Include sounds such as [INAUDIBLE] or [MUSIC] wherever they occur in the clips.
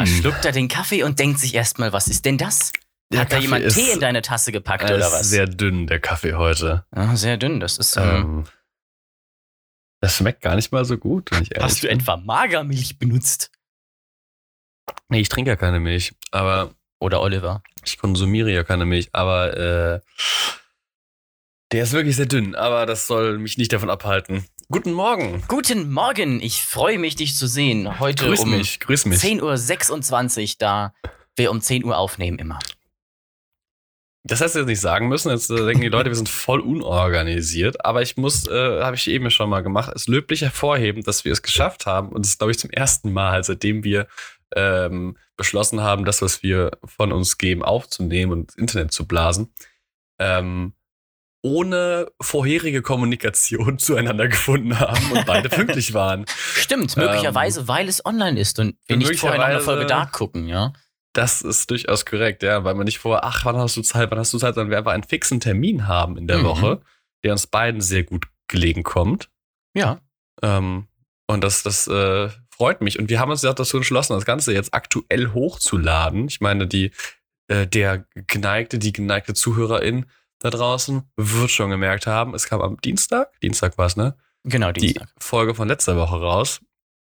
Da schluckt er den Kaffee und denkt sich erstmal, was ist denn das? Der Hat da Kaffee jemand ist- Tee in deine Tasse gepackt Er oder ist was? sehr dünn, der Kaffee heute. Ja, sehr dünn. Das ist. Ähm, Ähm, das schmeckt gar nicht mal so gut, wenn ich ehrlich hast du bin. etwa Magermilch benutzt? Nee, ich trinke ja keine Milch, aber Oder Oliver? ich konsumiere ja keine Milch, aber äh, der ist wirklich sehr dünn, aber das soll mich nicht davon abhalten. Guten Morgen. Guten Morgen. Ich freue mich, dich zu sehen. Heute Grüß um mich, grüß mich. 10.26 Uhr, da wir um 10 Uhr aufnehmen immer. Das hättest du jetzt nicht sagen müssen. Jetzt äh, denken die Leute, wir sind voll unorganisiert. Aber ich muss, äh, habe ich eben schon mal gemacht, es löblich hervorheben, dass wir es geschafft haben. Und es ist, glaube ich, zum ersten Mal, seitdem wir ähm, beschlossen haben, das, was wir von uns geben, aufzunehmen und ins Internet zu blasen. Ähm, ohne vorherige Kommunikation [LAUGHS] zueinander gefunden haben und beide [LAUGHS] pünktlich waren. Stimmt, möglicherweise, weil es online ist und wir nicht vorher nach einer Folge Dark gucken, ja. Das ist durchaus korrekt, ja, weil man nicht vor, ach, wann hast du Zeit, wann hast du Zeit, sondern wir einfach einen fixen Termin haben in der Mhm. Woche, der uns beiden sehr gut gelegen kommt. Ja. Ähm, und das, das äh, freut mich. Und wir haben uns ja dazu entschlossen, das Ganze jetzt aktuell hochzuladen. Ich meine, die, äh, der geneigte, die geneigte Zuhörerin da draußen wird schon gemerkt haben, es kam am Dienstag, Dienstag war es, ne? Genau, Die Dienstag. Folge von letzter Woche raus.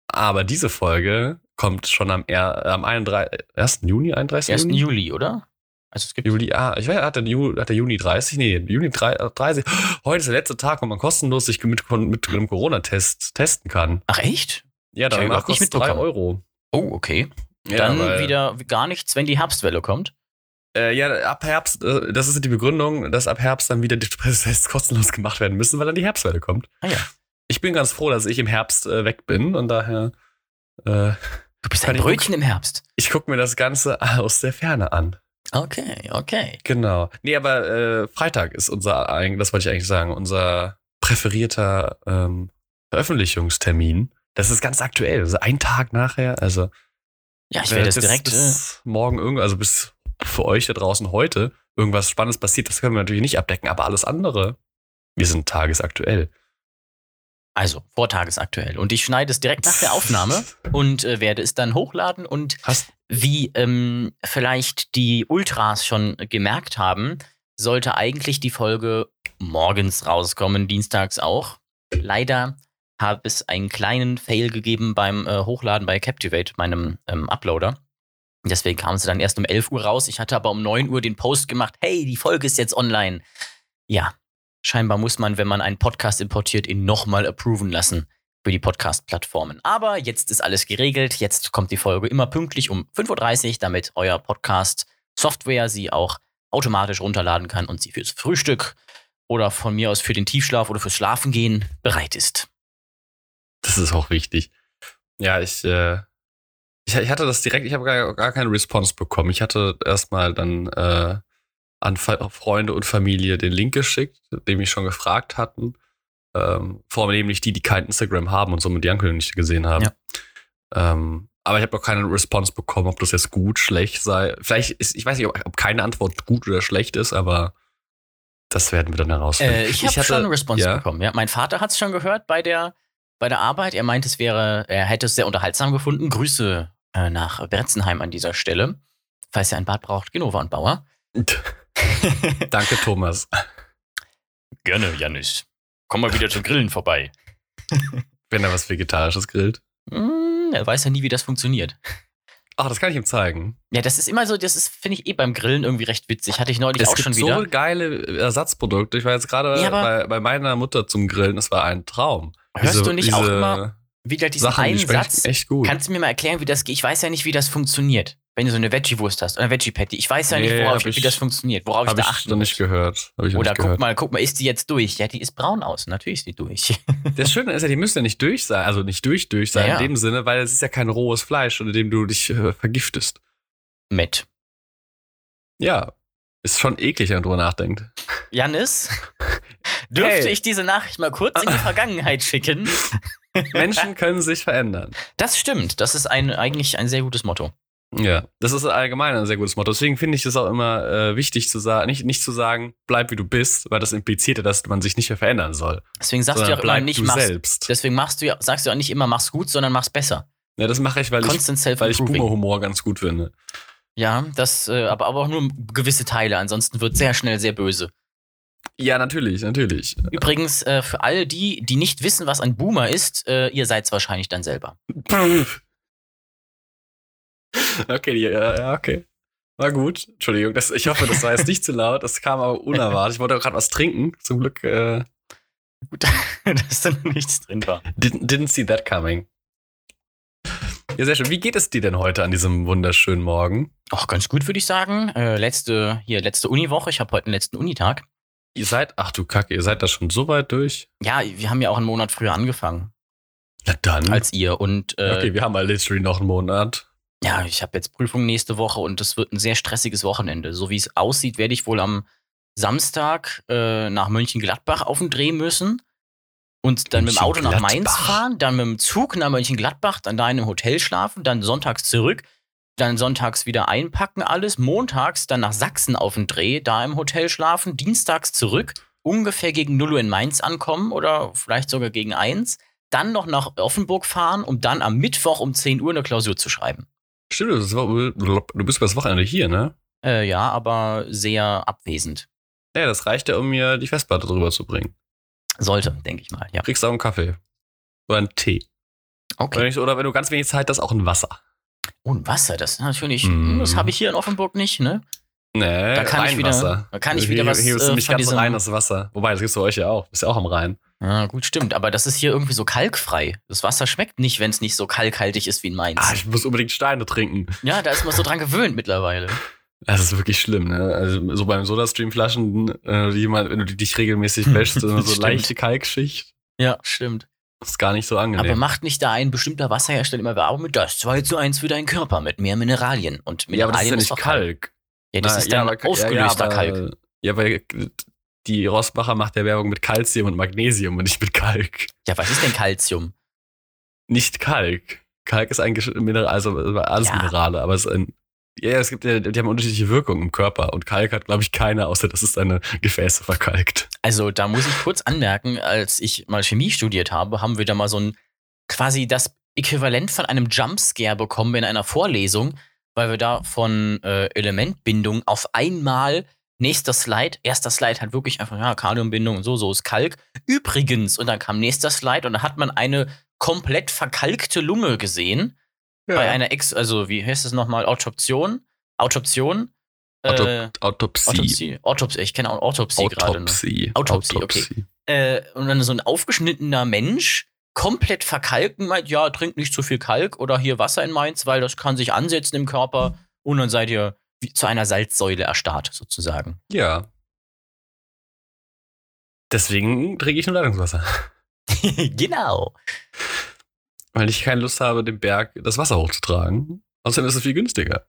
Aber diese Folge kommt schon am, er, am 31, 1. Juni, 31. 1. Juni? Juli, oder? Also es gibt Juli, ah, ich weiß, hat der, Ju, hat der Juni 30? Nee, Juni 30. Heute ist der letzte Tag, wo man kostenlos sich mit, mit einem Corona-Test testen kann. Ach echt? Ja, danach kostet 3 mitbekommen. Euro. Oh, okay. Ja, Dann wieder gar nichts, wenn die Herbstwelle kommt. Äh, ja, ab Herbst, äh, das ist die Begründung, dass ab Herbst dann wieder die Tests [LAUGHS] kostenlos gemacht werden müssen, weil dann die Herbstwelle kommt. Ah ja. Ich bin ganz froh, dass ich im Herbst äh, weg bin und daher, äh, Du bist ein Brötchen im Herbst. ich gucke mir das Ganze [LAUGHS] aus der Ferne an. Okay, okay. Genau. Nee, aber äh, Freitag ist unser, das wollte ich eigentlich sagen, unser präferierter ähm, Veröffentlichungstermin. Das ist ganz aktuell. Also ein Tag nachher. Also Ja, ich äh, werde das direkt. bis morgen irgend, also bis für euch da draußen heute irgendwas Spannendes passiert, das können wir natürlich nicht abdecken. Aber alles andere, wir sind tagesaktuell. also, vortagesaktuell. Und ich schneide es direkt nach der Aufnahme [LAUGHS] und äh, werde es dann hochladen. Und Hast, wie ähm, vielleicht die Ultras schon gemerkt haben, sollte eigentlich die Folge morgens rauskommen, dienstags auch. Leider habe es einen kleinen Fail gegeben beim äh, Hochladen bei Captivate, meinem ähm, Uploader. Deswegen kam sie dann erst um 11 Uhr raus. Ich hatte aber um 9 Uhr den Post gemacht, hey, die Folge ist jetzt online. Ja, scheinbar muss man, wenn man einen Podcast importiert, ihn nochmal approven lassen für die Podcast-Plattformen. Aber jetzt ist alles geregelt. Jetzt kommt die Folge immer pünktlich um 5.30 Uhr, damit euer Podcast-Software sie auch automatisch runterladen kann und sie fürs Frühstück oder von mir aus für den Tiefschlaf oder fürs Schlafengehen bereit ist. das ist auch wichtig. Ja, ich, äh, ich, ich hatte das direkt, ich habe gar, gar keine Response bekommen. Ich hatte erstmal dann äh, an Freunde und Familie den Link geschickt, den mich schon gefragt hatten. Ähm, vor allem nämlich die, die kein Instagram haben und somit die Ankündigung nicht gesehen haben. Ja. Ähm, aber ich habe noch keine Response bekommen, ob das jetzt gut, schlecht sei. Vielleicht ist, ich weiß nicht, ob, ob keine Antwort gut oder schlecht ist, aber das werden wir dann herausfinden. Äh, ich habe schon eine Response ja. bekommen. Ja, mein Vater hat es schon gehört bei der, bei der Arbeit. Er meinte, es wäre, er hätte es sehr unterhaltsam gefunden. Grüße äh, nach Bretzenheim an dieser Stelle. Falls ihr ein Bad braucht, Genova und Bauer. [LAUGHS] Danke, Thomas. Gerne, Janis. Komm mal wieder zum Grillen vorbei. Wenn er was Vegetarisches grillt. Hm, er weiß ja nie, wie das funktioniert. Ach, das kann ich ihm zeigen. Ja, das ist immer so, das ist, finde ich, eh beim Grillen irgendwie recht witzig. Hatte ich neulich es auch gibt schon so wieder. geile Ersatzprodukte. Ich war jetzt gerade Ja, bei, bei meiner Mutter zum Grillen. Das war ein Traum. Hörst du nicht auch immer wieder diesen Sachen, die einen schmecken Satz? echt gut. Kannst du mir mal erklären, wie das geht? Ich weiß ja nicht, wie das funktioniert. Wenn du so eine Veggie-Wurst hast oder eine Veggie-Patty. Ich weiß ja nicht, Nee, worauf hab ich, wie ich- das funktioniert, worauf ich da ich achten noch muss. nicht gehört. Hab ich noch Oder nicht guck gehört. mal, guck mal, ist die jetzt durch? Ja, die ist braun aus. Natürlich ist die durch. [LAUGHS] Das Schöne ist ja, die müssen ja nicht durch sein. Also nicht durch, durch sein Ja, ja. in dem Sinne, weil es ist ja kein rohes Fleisch, unter dem du dich äh, vergiftest. Matt. Ja. Ist schon eklig, wenn man drüber nachdenkt. Janis, [LAUGHS] dürfte Hey. ich diese Nachricht mal kurz in die [LAUGHS] Vergangenheit schicken? Menschen können sich verändern. Das stimmt. Das ist ein, eigentlich ein sehr gutes Motto. Ja, das ist allgemein ein sehr gutes Motto. Deswegen finde ich es auch immer äh, wichtig zu sagen, nicht, nicht zu sagen, bleib wie du bist, weil das impliziert ja, dass man sich nicht mehr verändern soll. Deswegen sagst du ja auch immer nicht, du mach's. selbst. Deswegen machst du ja, sagst du auch nicht immer, mach's gut, sondern mach's besser. Ja, das mache ich, weil Constant ich, weil ich. Boomer-Humor ganz gut finde. Ja, das, äh, aber, aber auch nur gewisse Teile, ansonsten wird sehr schnell sehr böse. Ja, natürlich, natürlich. Übrigens, äh, für alle die, die nicht wissen, was ein Boomer ist, äh, ihr seid es wahrscheinlich dann selber. [LAUGHS] Okay, ja, ja, okay. War gut. Entschuldigung, das, ich hoffe, das war jetzt nicht zu laut. Das kam aber unerwartet. Ich wollte gerade was trinken. Zum Glück äh, Gut, [LAUGHS] dass da nichts drin war. didn't, didn't see that coming. Ja, sehr schön. Wie geht es dir denn heute an diesem wunderschönen Morgen? Ach, ganz gut, würde ich sagen. Äh, letzte, hier, letzte Uniwoche. Ich habe heute den letzten Unitag. Ihr seid, ach du Kacke, ihr seid da schon so weit durch? Ja, wir haben ja auch einen Monat früher angefangen Na dann. als ihr. Und äh, okay, wir haben halt literally noch einen Monat. ja, ich habe jetzt Prüfung nächste Woche und das wird ein sehr stressiges Wochenende. So wie es aussieht, werde ich wohl am Samstag äh, nach Mönchengladbach auf den Dreh müssen. Und dann mit dem Auto nach Mainz fahren, dann mit dem Zug nach Mönchengladbach, dann da in einem Hotel schlafen, dann sonntags zurück, dann sonntags wieder einpacken alles, montags dann nach Sachsen auf den Dreh, da im Hotel schlafen, dienstags zurück, ungefähr gegen 0 Uhr in Mainz ankommen oder vielleicht sogar gegen 1, dann noch nach Offenburg fahren, um dann am Mittwoch um 10 Uhr eine Klausur zu schreiben. Stimmt, war, du bist über das Wochenende hier, ne? Äh, ja, aber sehr abwesend. Ja, das reicht ja, um mir die Festplatte drüber zu bringen. Sollte, denke ich mal, ja. Kriegst auch einen Kaffee. Oder einen Tee. Okay. oder wenn du ganz wenig Zeit hast, auch ein Wasser. Und Wasser, das ist natürlich, Mm. das habe ich hier in Offenburg nicht, ne? Nee, Da kann ich wieder- Rheinwasser. da kann ich wieder hier, was, Hier ist äh, nämlich ganz reines Wasser. Wobei, das gibt's bei euch ja auch. Ist ja auch am Rhein. Ja, gut, stimmt. Aber das ist hier irgendwie so kalkfrei. Das Wasser schmeckt nicht, wenn es nicht so kalkhaltig ist wie in Mainz. Ah, ich muss unbedingt Steine trinken. ja, da ist man so dran gewöhnt mittlerweile. Das ist wirklich schlimm, ne? Also so beim Sodastream-Flaschen, äh, wenn du dich regelmäßig wäschst, [LAUGHS] so eine so Stimmt. leichte Kalkschicht. Ja, stimmt. Ist gar nicht so angenehm. Aber macht nicht da ein bestimmter Wasserhersteller immer Werbung mit das 2 zu 1 für deinen Körper mit mehr Mineralien? Und ja, aber das ist ja Mineralien nicht Kalk. Ja, das Na, ist dann aber- ausgelöster aber, Kalk. Ja, weil die Rossbacher macht ja Werbung mit Calcium und Magnesium und nicht mit Kalk. Ja, was ist denn Calcium? Nicht Kalk. Kalk ist ein Mineral, also alles Ja. Minerale, aber es ist ein. Ja, es gibt ja, die haben unterschiedliche Wirkungen im Körper und Kalk hat, glaube ich, keine, außer dass es deine Gefäße verkalkt. Also, da muss ich kurz anmerken, als ich mal Chemie studiert habe, haben wir da mal so ein quasi das Äquivalent von einem Jumpscare bekommen in einer Vorlesung, weil wir da von äh, Elementbindung auf einmal nächster Slide, erster Slide hat wirklich einfach, ja, Kaliumbindung und so, so ist Kalk. Übrigens, und dann kam nächster Slide und dann hat man eine komplett verkalkte Lunge gesehen bei einer Ex, also wie heißt es nochmal, Autoption, Autoption, Auto äh, Autopsie. Autopsie, Autopsie, ich kenne auch Autopsie gerade noch. Autopsie. Autopsie, okay. Äh, und dann so ein aufgeschnittener Mensch, komplett verkalken, meint, ja, trinkt nicht zu viel Kalk oder hier Wasser in Mainz, weil das kann sich ansetzen im Körper und dann seid ihr wie zu einer Salzsäule erstarrt, sozusagen. Ja. Deswegen trinke ich nur Leitungswasser. [LAUGHS] genau. Weil ich keine Lust habe, den Berg das Wasser hochzutragen. Außerdem ist es viel günstiger.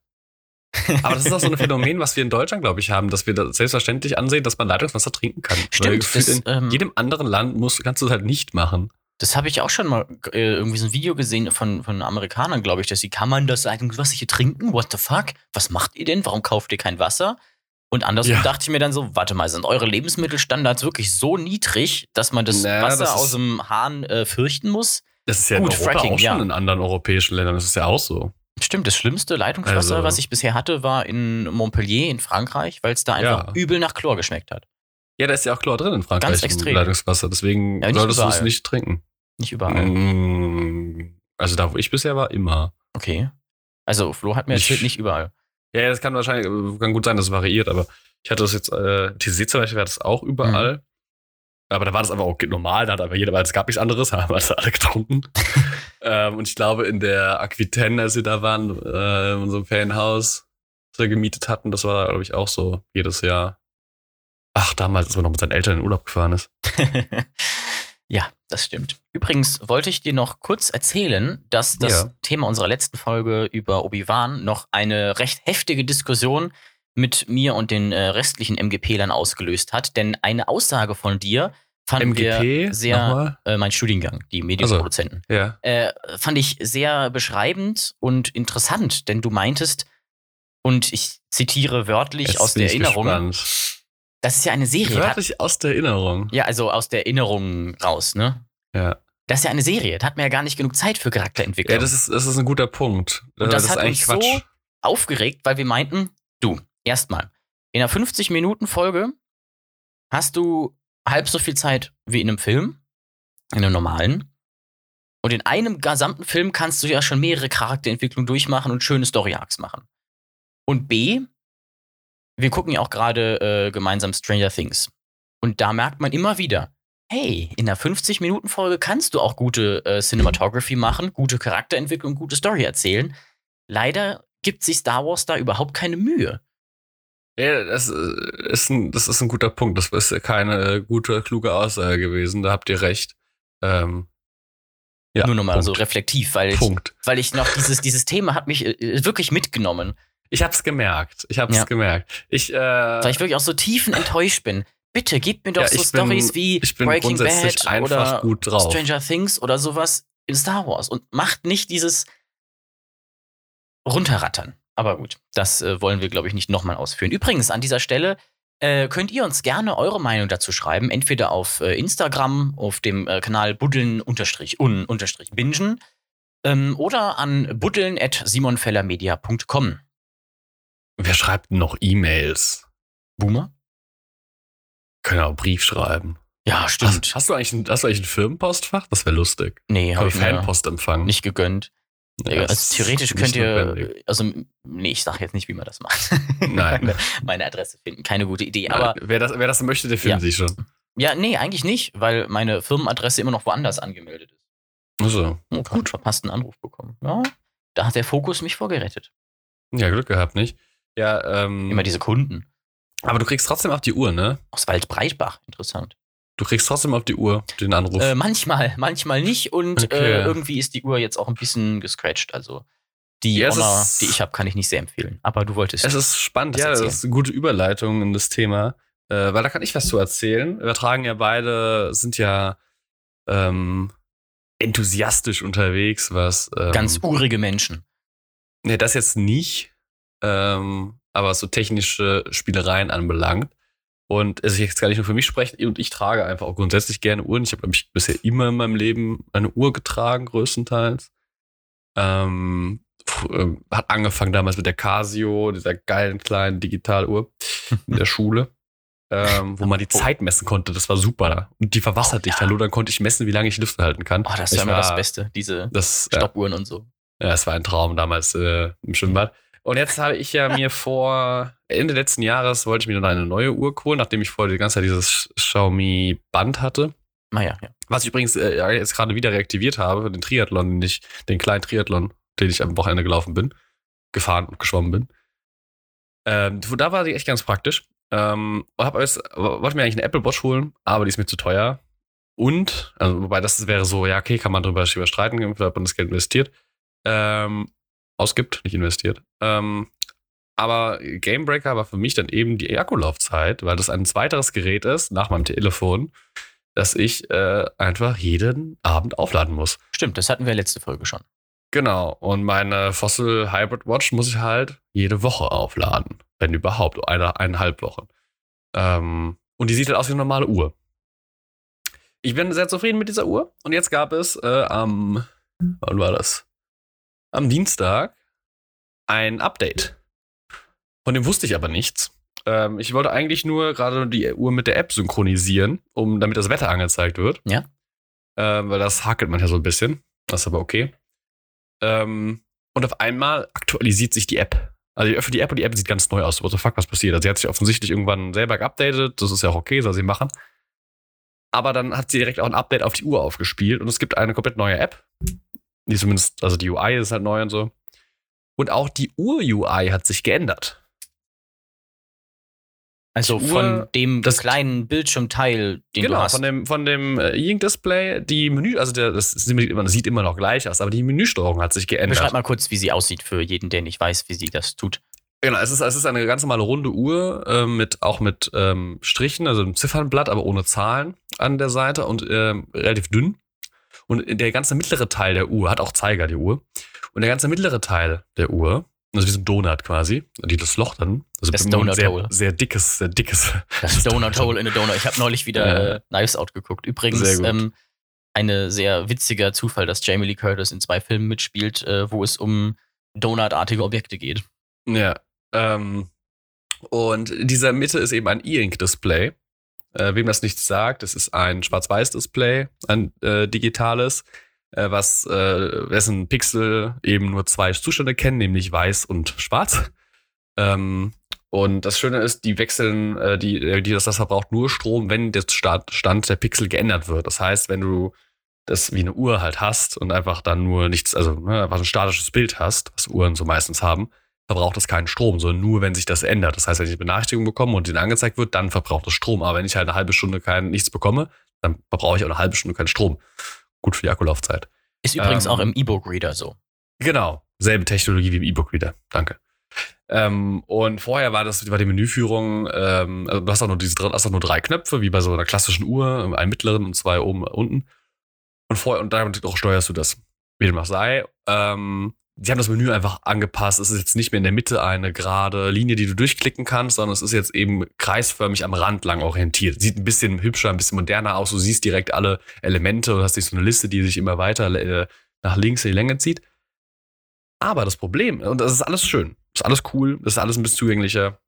[LAUGHS] Aber das ist auch so ein Phänomen, was wir in Deutschland, glaube ich, haben, dass wir das selbstverständlich ansehen, dass man Leitungswasser trinken kann. Stimmt, das, in ähm, jedem anderen Land musst, kannst du es halt nicht machen. das habe ich auch schon mal äh, irgendwie so ein Video gesehen von, von Amerikanern, glaube ich, dass sie, kann man das Leitungswasser hier trinken? What the fuck? Was macht ihr denn? Warum kauft ihr kein Wasser? Und andersrum Ja. dachte ich mir dann so, warte mal, sind eure Lebensmittelstandards wirklich so niedrig, dass man das Na, Wasser das aus dem Hahn äh, fürchten muss? Das ist ja Gut, in Europa Fracking, auch schon ja. in anderen europäischen Ländern. Das ist ja auch so. Stimmt, das schlimmste Leitungswasser, Also- was ich bisher hatte, war in Montpellier in Frankreich, weil es da einfach Ja. übel nach Chlor geschmeckt hat. Ja, da ist ja auch Chlor drin in Frankreich. Ganz extrem. Leitungswasser. Deswegen Ja, solltest du es nicht trinken. Nicht überall. Mm, Also da, wo ich bisher war, immer. Okay. Also Flo hat mir Ich- erzählt, nicht überall. Ja, das kann wahrscheinlich, äh, kann gut sein, dass es variiert, aber ich hatte das jetzt, äh, TC zum Beispiel war das auch überall. Mhm. Aber da war das aber auch normal, da hat aber jeder, weil es gab nichts anderes, [LAUGHS] haben also alle getrunken. [LAUGHS] ähm, und ich glaube, in der Aquitaine, als wir da waren, äh, in unserem Ferienhaus, das wir gemietet hatten, das war, glaube ich, auch so jedes Jahr. Ach, damals, als man noch mit seinen Eltern in den Urlaub gefahren ist. [LAUGHS] ja, das stimmt. Übrigens wollte ich dir noch kurz erzählen, dass das Ja. Thema unserer letzten Folge über Obi-Wan noch eine recht heftige Diskussion mit mir und den äh, restlichen MGP-Lern ausgelöst hat. Denn eine Aussage von dir fanden MGP, wir sehr, äh, mein Studiengang, die Medienproduzenten. Ja. äh, fand ich sehr beschreibend und interessant, denn du meintest, und ich zitiere wörtlich Jetzt aus der Erinnerung, gespannt. das ist ja eine Serie. Wörtlich aus der Erinnerung. ja, also aus der Erinnerung raus, ne? Ja. Das ist ja eine Serie. Da hat man ja gar nicht genug Zeit für Charakterentwicklung. Ja, das ist, das ist ein guter Punkt. Und das, ist hat uns so aufgeregt, weil wir meinten, du, erstmal, in einer 50-Minuten-Folge hast du halb so viel Zeit wie in einem Film, in einem normalen. Und in einem gesamten Film kannst du ja schon mehrere Charakterentwicklungen durchmachen und schöne Story-Arcs machen. Und B, wir gucken ja auch gerade äh, gemeinsam Stranger Things. Und da merkt man immer wieder, hey, in einer 50-Minuten-Folge kannst du auch gute äh, Cinematography machen, gute Charakterentwicklung, gute Story erzählen. Leider gibt sich Star Wars da überhaupt keine Mühe. Ja, das äh, ist ein, das ist ein guter Punkt. Das ist keine gute, kluge Aussage gewesen. Da habt ihr recht. Ähm, ja, Nur nochmal so reflektiv, weil Punkt. ich, weil ich noch dieses, dieses Thema hat mich äh, wirklich mitgenommen. Ich hab's gemerkt. Ich hab's ja. gemerkt. Ich, äh, weil ich wirklich auch so tiefen enttäuscht bin. Bitte gib mir doch ja, so Stories wie Breaking Bad oder Stranger Things oder sowas in Star Wars und macht nicht dieses runterrattern. Aber gut, das äh, wollen wir, glaube ich, nicht nochmal ausführen. Übrigens, an dieser Stelle äh, könnt ihr uns gerne eure Meinung dazu schreiben, entweder auf äh, Instagram, auf dem äh, Kanal buddeln-un-bingen ähm, oder an buddeln.simonfellermedia.com. Wer schreibt noch E-Mails? Boomer? Können auch Brief schreiben. Ja, stimmt. Hast, hast, du, eigentlich ein, hast du eigentlich ein Firmenpostfach? Das wäre lustig. Nee, habe ich Fanpost empfangen. Nicht gegönnt. Ja, also theoretisch könnt ihr, also nee, ich sage jetzt nicht, wie man das macht. [LAUGHS] Nein. meine, Adresse finden, keine gute Idee. Nein, aber wer das, wer das möchte, der findet ja. sich schon. Ja, nee, eigentlich nicht, weil meine Firmenadresse immer noch woanders angemeldet ist. Also oh, gut, verpassten Anruf bekommen. Ja, da hat der Fokus mich vorgerettet. Ja, Glück gehabt, nicht? Ja, ähm. Immer diese Kunden. Aber du kriegst trotzdem auf die Uhr, ne? Aus Waldbreitbach, interessant. Du kriegst trotzdem auf die Uhr den Anruf. Äh, manchmal, manchmal nicht. Und okay. äh, irgendwie ist die Uhr jetzt auch ein bisschen gescratcht. Also die ja, Honor, die ich habe, kann ich nicht sehr empfehlen. Aber du wolltest. Es ist spannend, ja, erzählen. das ist eine gute Überleitung in das Thema. Äh, weil da kann ich was zu erzählen. Wir tragen ja beide, sind ja ähm, enthusiastisch unterwegs, was. Ähm, Ganz urige Menschen. Ne, das jetzt nicht. Ähm, aber was so technische Spielereien anbelangt. Und also ich jetzt gar nicht nur für mich sprechen, und ich trage einfach auch grundsätzlich gerne Uhren. Ich habe, glaube ich, bisher immer in meinem Leben eine Uhr getragen, größtenteils. Ähm, äh, hat angefangen damals mit der Casio, dieser geilen kleinen Digitaluhr [LAUGHS] in der Schule, ähm, wo man die oh. Zeit messen konnte. Das war super. Und die verwassert oh, dich. Ja. Hallo, dann konnte ich messen, wie lange ich Luft halten kann. Oh, das ist ja immer das Beste, diese das, Stoppuhren ja. und so. Ja, es war ein Traum damals äh, im Schwimmbad. Und jetzt habe ich ja mir [LAUGHS] vor Ende letzten Jahres wollte ich mir dann eine neue Uhr holen, nachdem ich vorher die ganze Zeit dieses Xiaomi Band hatte. Naja, ah ja. Was ich übrigens äh, jetzt gerade wieder reaktiviert habe, den Triathlon, den, ich, den kleinen Triathlon, den ich am Wochenende gelaufen bin, gefahren und geschwommen bin. Ähm, da war die echt ganz praktisch. Ähm, hab alles, wollte mir eigentlich eine Apple Watch holen, aber die ist mir zu teuer. Und, also, wobei das wäre so, ja, okay, kann man drüber streiten, wenn man das Geld investiert. Ähm, ausgibt, nicht investiert. Ähm, aber Gamebreaker war für mich dann eben die Akkulaufzeit, weil das ein zweiteres Gerät ist, nach meinem Telefon, das ich äh, einfach jeden Abend aufladen muss. Stimmt, das hatten wir letzte Folge schon. Genau, und meine Fossil Hybrid Watch muss ich halt jede Woche aufladen, wenn überhaupt, eine, eineinhalb Wochen. Ähm, und die sieht halt aus wie eine normale Uhr. Ich bin sehr zufrieden mit dieser Uhr. Und jetzt gab es äh, am, wann war das? Am Dienstag ein Update. Von dem wusste ich aber nichts. Ähm, ich wollte eigentlich nur gerade die Uhr mit der App synchronisieren, um damit das Wetter angezeigt wird. Ja. Ähm, weil das hakelt manchmal so ein bisschen. Das ist aber okay. Ähm, und auf einmal aktualisiert sich die App. Also ich öffne die App und die App sieht ganz neu aus. What the fuck, was passiert? Also sie hat sich offensichtlich irgendwann selber geupdatet. Das ist ja auch okay, soll sie machen. Aber dann hat sie direkt auch ein Update auf die Uhr aufgespielt und es gibt eine komplett neue App. Die zumindest, also die UI ist halt neu und so. Und auch die Ur-UI hat sich geändert. Also Uhr, von dem das kleinen Bildschirmteil, den genau, du hast. von dem, von dem äh, E-Ink-Display, die Menü, also der, das sieht immer, sieht immer noch gleich aus, aber die Menüsteuerung hat sich geändert. Beschreib mal kurz, wie sie aussieht für jeden, der nicht weiß, wie sie das tut. Genau, es ist, es ist eine ganz normale runde Uhr, äh, mit, auch mit ähm, Strichen, also einem Ziffernblatt, aber ohne Zahlen an der Seite und äh, relativ dünn. Und der ganze mittlere Teil der Uhr hat auch Zeiger, die Uhr. Und der ganze mittlere Teil der Uhr, also wie so ein Donut quasi, die das Loch dann, also das Donut sehr, Hole. sehr dickes, sehr dickes. Das Donut Hole in a Donut. Ich habe neulich wieder ja. äh, Knives Out geguckt. Übrigens, ähm, eine sehr witziger Zufall, dass Jamie Lee Curtis in zwei Filmen mitspielt, äh, wo es um Donutartige Objekte geht. Ja. Ähm, und in dieser Mitte ist eben ein E-Ink-Display. Äh, wem das nichts sagt, das ist ein Schwarz-Weiß-Display, ein äh, digitales, äh, was äh, wessen Pixel eben nur zwei Zustände kennen, nämlich weiß und schwarz. Ähm, und das Schöne ist, die wechseln, äh, die, äh, die das, das verbraucht nur Strom, wenn der Stand der Pixel geändert wird. Das heißt, wenn du das wie eine Uhr halt hast und einfach dann nur nichts, also ne, einfach ein statisches Bild hast, was Uhren so meistens haben, verbraucht es keinen Strom, sondern nur, wenn sich das ändert. Das heißt, wenn ich eine Benachrichtigung bekomme und den angezeigt wird, dann verbraucht es Strom. Aber wenn ich halt eine halbe Stunde kein nichts bekomme, dann verbrauche ich auch eine halbe Stunde keinen Strom. Gut für die Akkulaufzeit. Ist übrigens ähm, auch im E-Book-Reader so. Genau, selbe Technologie wie im E-Book-Reader. Danke. Ähm, und vorher war das war die Menüführung, ähm, also du hast auch nur diese hast auch nur drei Knöpfe, wie bei so einer klassischen Uhr, einen mittleren und zwei oben unten. Und vorher, und damit auch steuerst du das, wie dem auch sei. Ähm, sie haben das Menü einfach angepasst. Es ist jetzt nicht mehr in der Mitte eine gerade Linie, die du durchklicken kannst, sondern es ist jetzt eben kreisförmig am Rand lang orientiert. Sieht ein bisschen hübscher, ein bisschen moderner aus. Du siehst direkt alle Elemente und hast nicht so eine Liste, die sich immer weiter äh, nach links in die Länge zieht. Aber das Problem, und das ist alles schön, ist alles cool, ist alles ein bisschen zugänglicher.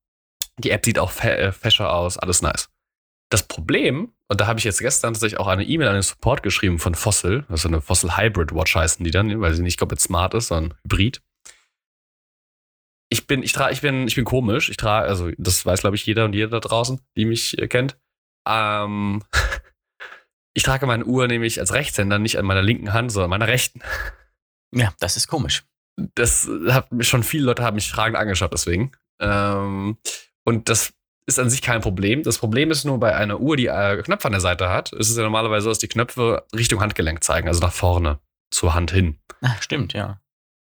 Die App sieht auch äh, fescher aus, alles nice. Das Problem, und da habe ich jetzt gestern tatsächlich auch eine E-Mail an den Support geschrieben von Fossil, also eine Fossil Hybrid Watch heißen die dann, weil sie nicht komplett smart ist, sondern Hybrid. Ich bin, ich trage, ich bin, ich bin komisch. Ich trage, also das weiß glaube ich jeder und jeder da draußen, die mich äh, kennt. Ähm, [LAUGHS] ich trage meine Uhr nämlich als Rechtshänder nicht an meiner linken Hand, sondern an meiner rechten. Ja, das ist komisch. Das hat mich schon viele Leute haben mich fragend angeschaut deswegen. Ähm, und das ist an sich kein Problem. Das Problem ist nur bei einer Uhr, die äh, Knöpfe an der Seite hat, ist es ja normalerweise so, dass die Knöpfe Richtung Handgelenk zeigen, also nach vorne, zur Hand hin. Ach, stimmt, ja.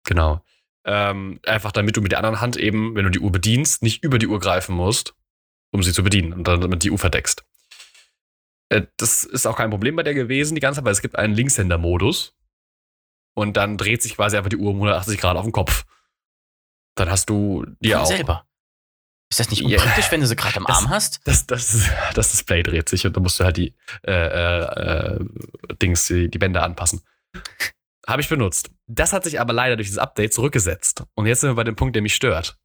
Genau. Ähm, einfach damit du mit der anderen Hand eben, wenn du die Uhr bedienst, nicht über die Uhr greifen musst, um sie zu bedienen und dann damit die Uhr verdeckst. Äh, das ist auch kein Problem bei der gewesen, die ganze Zeit, weil es gibt einen Linkshänder-Modus. Und dann dreht sich quasi einfach die Uhr um 180 Grad auf den Kopf. Dann hast du dir auch. Selber. Ist das nicht unpraktisch, yeah. wenn du sie gerade am das, Arm hast? Das, das, das Display dreht sich und dann musst du halt die äh, äh, Dings, die, die Bänder anpassen. Habe ich benutzt. Das hat sich aber leider durch das Update zurückgesetzt. Und jetzt sind wir bei dem Punkt, der mich stört.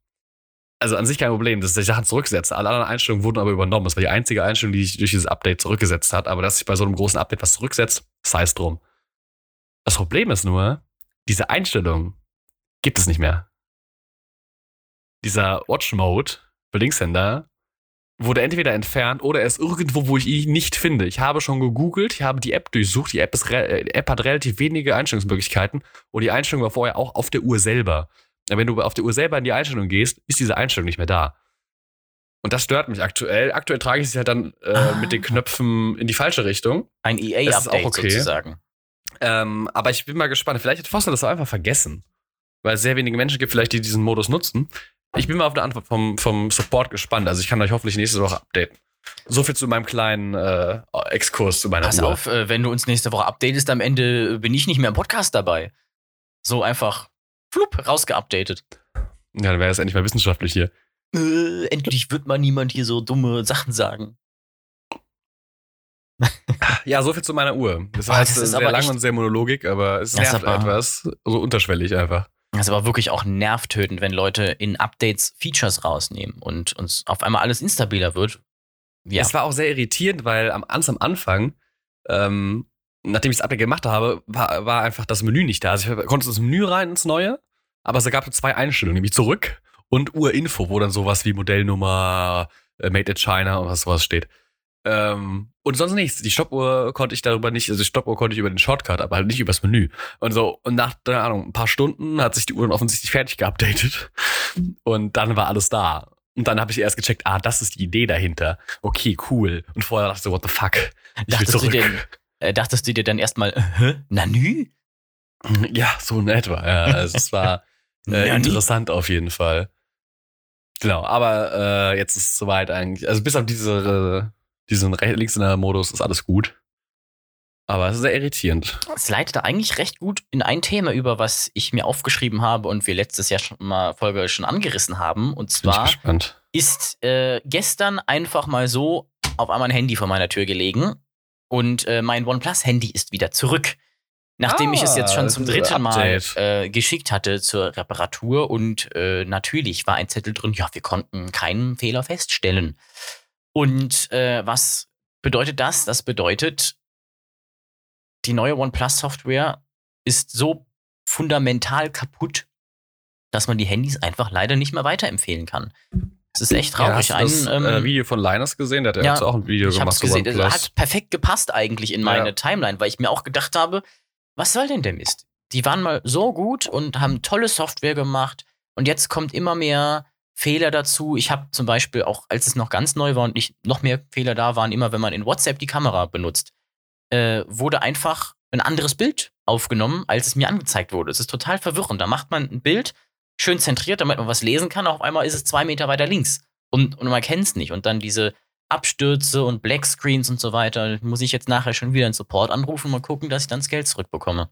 Also an sich kein Problem, dass sich Sachen zurückgesetzt. Alle anderen Einstellungen wurden aber übernommen. Das war die einzige Einstellung, die sich durch dieses Update zurückgesetzt hat. Aber dass sich bei so einem großen Update was zurücksetzt, sei es drum. Das Problem ist nur, diese Einstellung gibt es nicht mehr. Dieser Watch Mode Linkshänder wurde entweder entfernt oder er ist irgendwo, wo ich ihn nicht finde. Ich habe schon gegoogelt, ich habe die App durchsucht. Die App, ist äh, App hat relativ wenige Einstellungsmöglichkeiten und die Einstellung war vorher auch auf der Uhr selber. Wenn du auf der Uhr selber in die Einstellung gehst, ist diese Einstellung nicht mehr da. Und das stört mich aktuell. Aktuell trage ich sie halt dann äh, ah. mit den Knöpfen in die falsche Richtung. Ein EA-Update okay. sozusagen. Ähm, aber ich bin mal gespannt. Vielleicht hat Foster das auch einfach vergessen. Weil es sehr wenige Menschen gibt, vielleicht, die diesen Modus nutzen. Ich bin mal auf eine Antwort vom, vom Support gespannt. Also ich kann euch hoffentlich nächste Woche updaten. So viel zu meinem kleinen äh, Exkurs zu meiner Pass Uhr. auf, äh, wenn du uns nächste Woche updatest, am Ende bin ich nicht mehr im Podcast dabei. So einfach flup, rausgeupdatet. Ja, dann wäre es endlich mal wissenschaftlich hier. Äh, endlich wird mal niemand hier so dumme Sachen sagen. [LAUGHS] ja, so viel zu meiner Uhr. Das war oh, das sehr lang und sehr monologik, aber es nervt etwas. So unterschwellig einfach. Das ist aber wirklich auch nervtötend, wenn Leute in Updates Features rausnehmen und uns auf einmal alles instabiler wird. Ja. Es war auch sehr irritierend, weil am, ganz am Anfang, ähm, nachdem ich das Update gemacht habe, war, war einfach das Menü nicht da. Also ich konnte das Menü rein ins Neue, aber es gab zwei Einstellungen, nämlich zurück und Urinfo, wo dann sowas wie Modellnummer, äh, Made in China und was sowas steht. Ähm, und sonst nichts. Die Stoppuhr konnte ich darüber nicht, also die Stoppuhr konnte ich über den Shortcut, aber halt nicht übers Menü. Und so, und nach, keine Ahnung, ein paar Stunden hat sich die Uhr dann offensichtlich fertig geupdatet. Und dann war alles da. Und dann habe ich erst gecheckt, ah, das ist die Idee dahinter. Okay, cool. Und vorher dachte ich so, what the fuck? Ich dachtest, du denn, äh, dachtest du dir dann erstmal, äh, Nanü? Ja, so in etwa. Ja, also es war [LAUGHS] äh, interessant auf jeden Fall. Genau, aber äh, jetzt ist es soweit eigentlich. Also bis auf diese diesen Linkshänder-Modus ist alles gut. Aber es ist sehr irritierend. Es leitet eigentlich recht gut in ein Thema über, was ich mir aufgeschrieben habe und wir letztes Jahr schon mal Folge schon angerissen haben. Und zwar ist äh, gestern einfach mal so auf einmal ein Handy vor meiner Tür gelegen. Und äh, mein OnePlus-Handy ist wieder zurück. Nachdem ich es jetzt schon Ah, zum dritten Mal äh, geschickt hatte zur Reparatur und äh, natürlich war ein Zettel drin, ja, wir konnten keinen Fehler feststellen. Und äh, was bedeutet das? Das bedeutet, die neue OnePlus-Software ist so fundamental kaputt, dass man die Handys einfach leider nicht mehr weiterempfehlen kann. Das ist echt traurig. Ja, hast du das Ein, ähm, äh, Video von Linus gesehen? Der hat ja, ja, jetzt auch ein Video ich gemacht gesehen. OnePlus. hat perfekt gepasst eigentlich in meine Ja. Timeline, weil ich mir auch gedacht habe, was soll denn der Mist? Die waren mal so gut und haben tolle Software gemacht und jetzt kommt immer mehr Fehler dazu. Ich habe zum Beispiel auch, als es noch ganz neu war und nicht noch mehr Fehler da waren, immer wenn man in WhatsApp die Kamera benutzt, äh, wurde einfach ein anderes Bild aufgenommen, als es mir angezeigt wurde. Es ist total verwirrend. Da macht man ein Bild schön zentriert, damit man was lesen kann. Auf einmal ist es zwei Meter weiter links und, und man kennt es nicht. Und dann diese Abstürze und Blackscreens und so weiter, muss ich jetzt nachher schon wieder einen Support anrufen und mal gucken, dass ich dann das Geld zurückbekomme.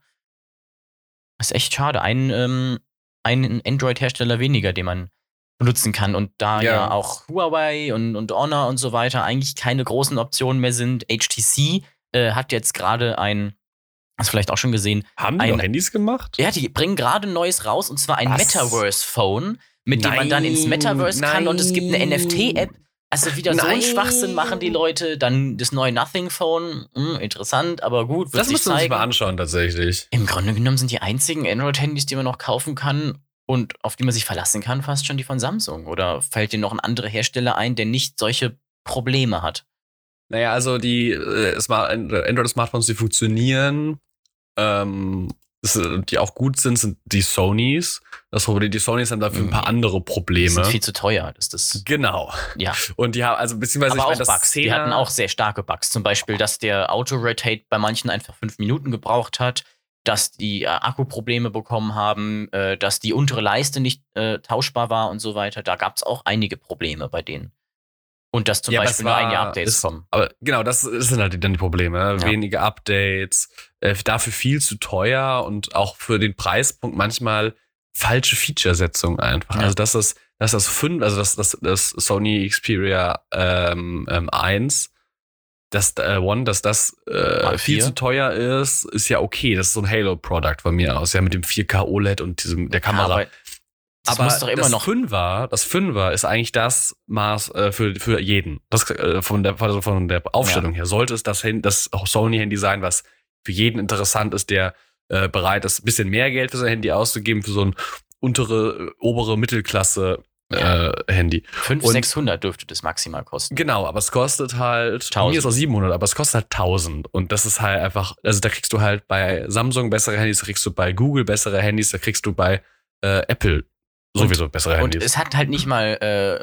Das ist echt schade. Ein, ähm, ein Android-Hersteller weniger, den man benutzen kann. Und da ja, Ja. auch Huawei und, und Honor und so weiter eigentlich keine großen Optionen mehr sind, HTC äh, hat jetzt gerade ein, hast du vielleicht auch schon gesehen, Haben die ein- noch Handys gemacht? ja, die bringen gerade ein neues raus und zwar ein? Metaverse-Phone, mit dem man dann ins Nein, Metaverse kann und es gibt eine nein. NFT-App. Also wieder so Nein. einen Schwachsinn machen die Leute. Dann das neue Nothing Phone, hm, interessant, aber gut, Das müssen wir uns mal anschauen, tatsächlich. Im Grunde genommen sind die einzigen Android-Handys, die man noch kaufen kann und auf die man sich verlassen kann, fast schon die von Samsung. Oder fällt dir noch ein anderer Hersteller ein, der nicht solche Probleme hat? Naja, also die äh, Smart- Android-Smartphones, die funktionieren, ähm, äh, die auch gut sind, sind die Sonys. Das Problem, die Sonys haben dafür ein paar Mhm. andere Die Probleme. sind viel zu teuer. Das, das, Genau. ja. Und die haben, also beziehungsweise aber ich auch meine, Bugs. Die 10er hatten auch sehr starke Bugs. Zum Beispiel, dass der Auto-Rotate bei manchen einfach fünf Minuten gebraucht hat, dass die äh, Akkuprobleme bekommen haben, äh, dass die untere Leiste nicht äh, tauschbar war und so weiter. Da gab es auch einige Probleme bei denen. Und dass zum Ja, Beispiel nur war- ein Jahr Updates es- kommen. Aber genau, das sind halt dann die Probleme. ne? Ja. Wenige Updates, äh, dafür viel zu teuer und auch für den Preispunkt manchmal falsche Feature-Setzung einfach. Ja. Also dass das, dass das fünf, also das, das, das Sony Xperia ähm, ähm, 1, das äh, One, dass das äh, viel zu teuer ist, ist ja okay. Das ist so ein Halo-Produkt von mir aus, ja, mit dem 4K OLED und diesem, der Kamera. Ja, aber das muss doch immer das noch. Fünfer, das Fünfer ist eigentlich das Maß äh, für, für jeden. Das, äh, von, der, also von der Aufstellung her sollte es das, das Sony-Handy sein, was für jeden interessant ist, der äh, bereit ist, ein bisschen mehr Geld für sein Handy auszugeben, für so ein untere, obere Mittelklasse äh, Handy. 500, und- 600 dürfte das maximal kosten. Genau, aber es kostet halt, 1000. mir ist auch 700, aber es kostet halt 1000. Und das ist halt einfach, also da kriegst du halt bei Samsung bessere Handys, da kriegst du bei Google bessere Handys, da kriegst du bei äh, Apple sowieso bessere Und Handys. es hat halt nicht mal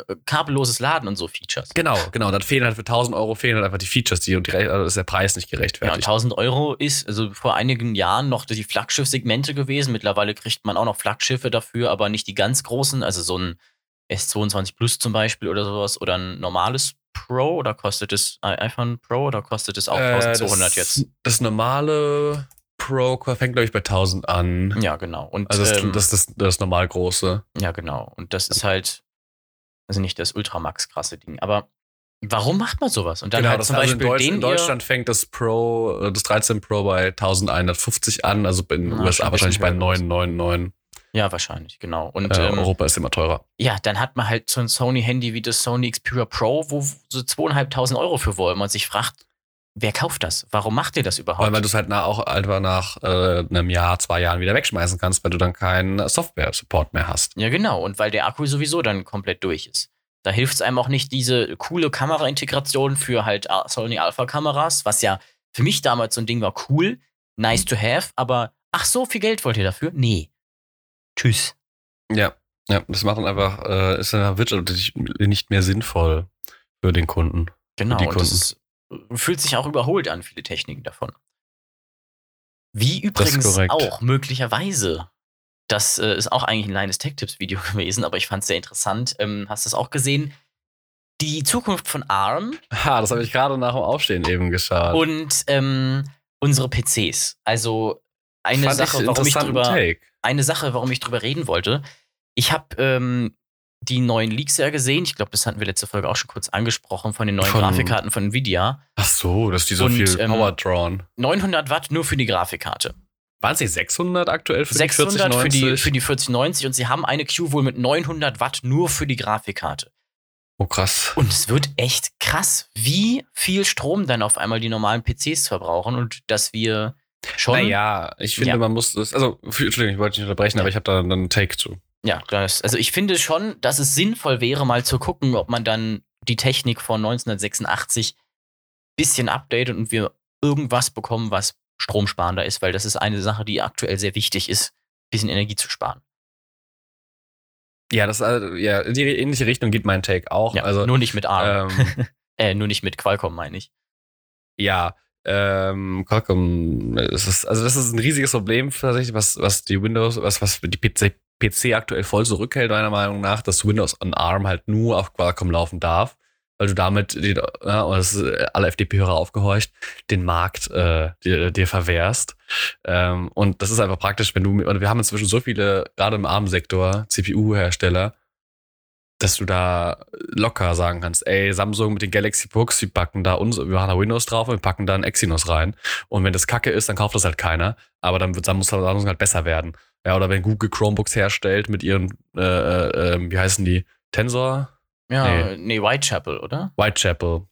äh, kabelloses Laden und so Features. Genau, genau. Dann fehlen halt für 1000 Euro fehlen halt einfach die Features, die und die, also ist der Preis nicht Ja, und gerechtfertigt. 1000 Euro ist also vor einigen Jahren noch die Flaggschiff-Segmente gewesen. Mittlerweile kriegt man auch noch Flaggschiffe dafür, aber nicht die ganz großen. Also so ein S22 Plus zum Beispiel oder sowas oder ein normales Pro oder kostet es ein iPhone Pro oder kostet es auch Äh, 1200 das, jetzt? Das normale Pro fängt, glaube ich, bei 1000 an. Ja, genau. Und Also das, ähm, das, das, das normal große. ja, genau. Und das ist halt, also nicht das Ultramax krasse Ding. Aber warum macht man sowas? Und dann genau, halt das zum also in, Beispiel Deutsch, den in Deutschland fängt das Pro, äh, das 13 Pro bei 1150 an, also in den Ah, USA ein wahrscheinlich bei bisschen höher. 999. ja, wahrscheinlich, genau. Und Äh, ähm, Europa ist immer teurer. Ja, dann hat man halt so ein Sony-Handy wie das Sony Xperia Pro, wo so zweieinhalbtausend Euro für wollen. Man sich fragt, wer kauft das? Warum macht ihr das überhaupt? Weil, weil du es halt nach, auch einfach nach äh, einem Jahr, zwei Jahren wieder wegschmeißen kannst, weil du dann keinen Software-Support mehr hast. ja, genau. Und weil der Akku sowieso dann komplett durch ist. Da hilft es einem auch nicht, diese coole Kamera-Integration für halt A- Sony Alpha-Kameras, was ja für mich damals so ein Ding war, cool, nice to have, aber ach, so viel Geld wollt ihr dafür? Nee. Tschüss. Ja, ja, das macht dann einfach, äh, ist dann wirtschaftlich nicht mehr sinnvoll für den Kunden. Genau, die und das ist, fühlt sich auch überholt an, viele Techniken davon. Wie übrigens auch möglicherweise, das äh, ist auch eigentlich ein kleines Tech-Tips-Video [LAUGHS] gewesen, aber ich fand es sehr interessant. Ähm, hast du es auch gesehen? Die Zukunft von ARM Ha, das habe ich gerade nach dem Aufstehen eben geschaut. und ähm, unsere PCs. Also eine Fand Sache, ich warum ich drüber, Take. Eine Sache, warum ich drüber reden wollte. Ich habe ähm, die neuen Leaks ja gesehen. Ich glaube, das hatten wir letzte Folge auch schon kurz angesprochen von den neuen Von- Grafikkarten von Nvidia. Ach so, dass die so Und, viel ähm, Power drawn. 900 Watt nur für die Grafikkarte. Waren nicht 600 aktuell für 600 die für 4090? die, für die 4090 und sie haben eine Q wohl mit 900 Watt nur für die Grafikkarte. oh, krass. Und es wird echt krass, wie viel Strom dann auf einmal die normalen PCs verbrauchen und dass wir schon. Naja, ich finde, Ja. man muss das. Also, Entschuldigung, ich wollte dich nicht unterbrechen, aber ich habe da dann einen Take zu. Ja, das, also ich finde schon, dass es sinnvoll wäre, mal zu gucken, ob man dann die Technik von 1986 bisschen updatet und wir irgendwas bekommen, was stromsparender ist, weil das ist eine Sache, die aktuell sehr wichtig ist, bisschen Energie zu sparen. Ja, das äh, ja, in die ähnliche Richtung geht mein Take auch. Ja, also, nur nicht mit ARM. ähm, [LAUGHS] äh, nur nicht mit Qualcomm, meine ich. ja, ähm, Qualcomm, ist, also das ist ein riesiges Problem tatsächlich, was, was die Windows, was, was die PC, PC aktuell voll zurückhält, meiner Meinung nach, dass Windows on ARM halt nur auf Qualcomm laufen darf, weil du damit, den, ja, und das ist äh, alle FDP-Hörer aufgehorcht, den Markt äh, dir, dir verwehrst. Ähm, und das ist einfach praktisch, wenn du, wir haben inzwischen so viele, gerade im ARM-Sektor, CPU-Hersteller, dass du da locker sagen kannst, ey, Samsung mit den Galaxy Books, die packen da uns, wir machen da Windows drauf und wir packen da ein Exynos rein. Und wenn das Kacke ist, dann kauft das halt keiner. Aber dann wird Samsung halt besser werden. Ja, oder wenn Google Chromebooks herstellt mit ihren, äh, äh, äh, wie heißen die? Tensor? Ja, nee, Whitechapel, oder? Whitechapel.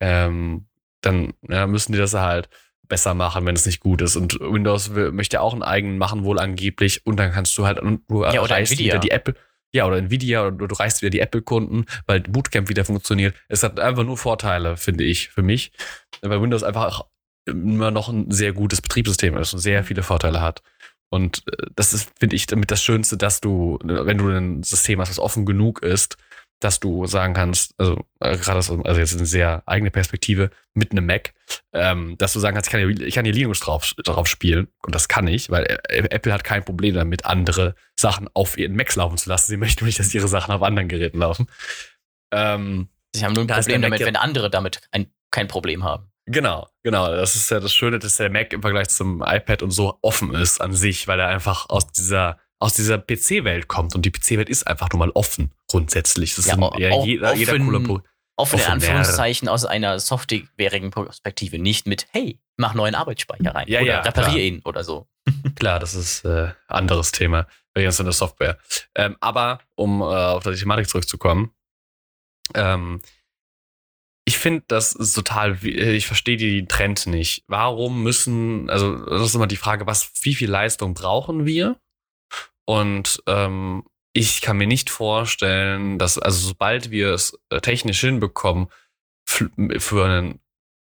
Ähm, dann ja, müssen die das halt besser machen, wenn es nicht gut ist. Und Windows will, möchte auch einen eigenen machen, wohl angeblich. Und dann kannst du halt, und du Ja, erreichst wieder die Apple. Ja, oder Nvidia, oder du reichst wieder die Apple-Kunden, weil Bootcamp wieder funktioniert. Es hat einfach nur Vorteile, finde ich, für mich. Weil Windows einfach immer noch ein sehr gutes Betriebssystem ist und sehr viele Vorteile hat. Und äh, das ist, finde ich, damit das Schönste, dass du, wenn du ein System hast, das offen genug ist, dass du sagen kannst, also äh, gerade so, also jetzt eine sehr eigene Perspektive mit einem Mac, ähm, dass du sagen kannst, ich kann hier, ich kann hier Linux drauf, drauf spielen und das kann ich, weil äh, Apple hat kein Problem damit, andere Sachen auf ihren Macs laufen zu lassen. Sie möchten nicht, dass ihre Sachen auf anderen Geräten laufen. Ähm, Sie haben nur ein Problem damit, wenn andere damit ein, kein Problem haben. Genau, genau. Das ist ja das Schöne, dass der Mac im Vergleich zum iPad und so offen ist an sich, weil er einfach aus dieser, aus dieser PC-Welt kommt. Und die PC-Welt ist einfach nur mal offen, grundsätzlich. Das Ja, ist ja, jeder, jeder offen- cooler Pro Offen. Anführungszeichen aus einer softwareigen Perspektive, nicht mit, hey, mach neuen Arbeitsspeicher rein Ja, oder ja, reparier ihn oder so. [LAUGHS] [LAUGHS] Klar, das ist äh, anderes Thema. Jetzt in der Software. Ähm, aber um äh, auf die Thematik zurückzukommen, ähm, ich finde, das ist total, äh, ich verstehe den Trend nicht. Warum müssen, also das ist immer die Frage, was, wie viel Leistung brauchen wir? Und ähm, ich kann mir nicht vorstellen, dass, also sobald wir es äh, technisch hinbekommen, für einen,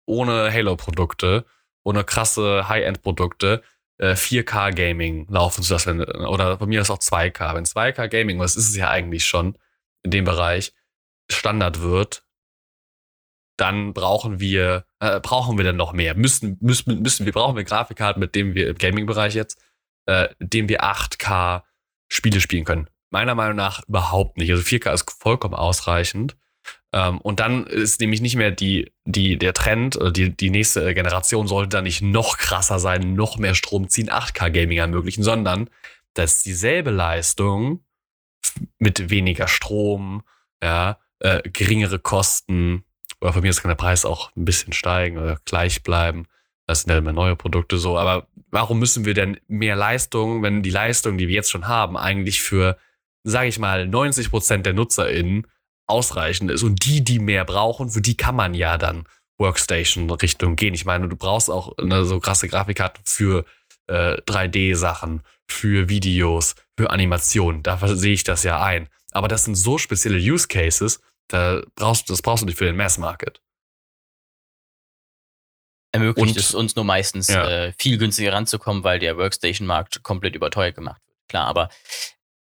ohne Halo-Produkte, ohne krasse High-End-Produkte, äh, 4K-Gaming laufen zu lassen. Oder bei mir ist auch 2K. Wenn 2K-Gaming, was ist es ja eigentlich schon in dem Bereich, Standard wird, dann brauchen wir, äh, brauchen wir dann noch mehr. Müssen, müssen, müssen wir, brauchen wir Grafikkarten, mit denen wir im Gaming-Bereich jetzt, äh, dem wir 8K Spiele spielen können. Meiner Meinung nach überhaupt nicht. Also 4K ist vollkommen ausreichend. Ähm, und dann ist nämlich nicht mehr die, die, der Trend, die, die nächste Generation sollte dann nicht noch krasser sein, noch mehr Strom ziehen, 8K-Gaming ermöglichen, sondern dass dieselbe Leistung mit weniger Strom, ja, äh, geringere Kosten, oder von mir aus kann der Preis auch ein bisschen steigen oder gleich bleiben. Das sind ja immer neue Produkte so. Aber warum müssen wir denn mehr Leistung, wenn die Leistung, die wir jetzt schon haben, eigentlich für, sage ich mal, 90 Prozent der NutzerInnen ausreichend ist und die, die mehr brauchen, für die kann man ja dann Workstation-Richtung gehen. Ich meine, du brauchst auch eine so krasse Grafikkarten für äh, 3D-Sachen, für Videos, für Animationen. Da sehe ich das ja ein. Aber das sind so spezielle Use Cases, da brauchst das brauchst du nicht für den Mass Market. Ermöglicht Und- es uns nur meistens Ja. äh, viel günstiger ranzukommen, weil der Workstation-Markt komplett überteuert gemacht wird. Klar, aber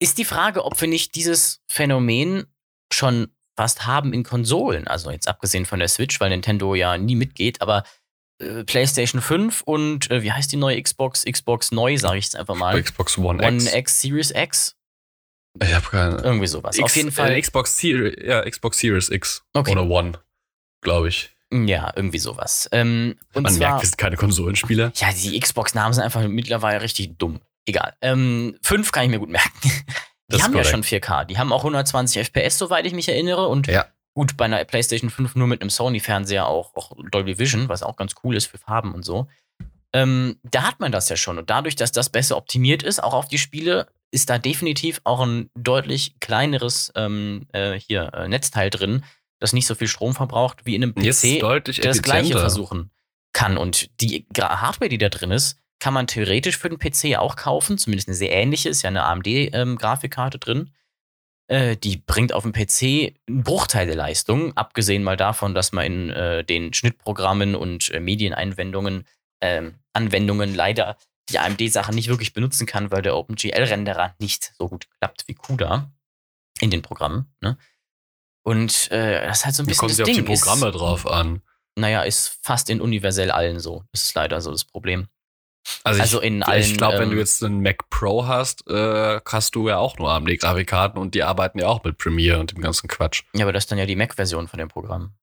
ist die Frage, ob wir nicht dieses Phänomen schon fast haben in Konsolen, also jetzt abgesehen von der Switch, weil Nintendo ja nie mitgeht, aber äh, PlayStation 5 und äh, wie heißt die neue Xbox? Xbox neu, sage ich jetzt einfach mal. Xbox One, One X. X Series X? Ich habe keine. Irgendwie sowas. X, Auf jeden Fall. Äh, Xbox, Series, ja, Xbox Series X. Okay. Oder One, glaube ich. Ja, irgendwie sowas. Ähm, und Man zwar, merkt, wir sind keine Konsolenspieler. Ja, die Xbox-Namen sind einfach mittlerweile richtig dumm. Egal. Ähm, fünf kann ich mir gut merken. [LAUGHS] Die haben korrekt. ja schon 4K. Die haben auch 120 FPS, soweit ich mich erinnere. Und ja. gut, bei einer PlayStation 5 nur mit einem Sony-Fernseher auch, auch Dolby Vision, was auch ganz cool ist für Farben und so. Ähm, da hat man das ja schon. Und dadurch, dass das besser optimiert ist, auch auf die Spiele, ist da definitiv auch ein deutlich kleineres ähm, äh, hier äh, Netzteil drin, das nicht so viel Strom verbraucht wie in einem PC, der das gleiche versuchen kann. Und die Hardware, die da drin ist, kann man theoretisch für den PC auch kaufen, zumindest eine sehr ähnliche, ist ja eine AMD-Grafikkarte ähm, drin. Äh, die bringt auf dem PC einen Bruchteil der Leistung, abgesehen mal davon, dass man in äh, den Schnittprogrammen und äh, Medieneinwendungen ähm, Anwendungen leider die AMD-Sachen nicht wirklich benutzen kann, weil der OpenGL-Renderer nicht so gut klappt wie CUDA in den Programmen. Ne? Und äh, das ist halt so ein bisschen. Kommt ja auf die Programme ist, drauf an. Naja, ist fast in universell allen so. Das ist leider so das Problem. Also, also ich, in allen. Ich glaube, ähm, wenn du ähm, jetzt einen Mac Pro hast, äh, hast du ja auch nur AMD-Grafikkarten und die arbeiten ja auch mit Premiere und dem ganzen Quatsch. Ja, aber das ist dann ja die Mac-Version von dem Programm.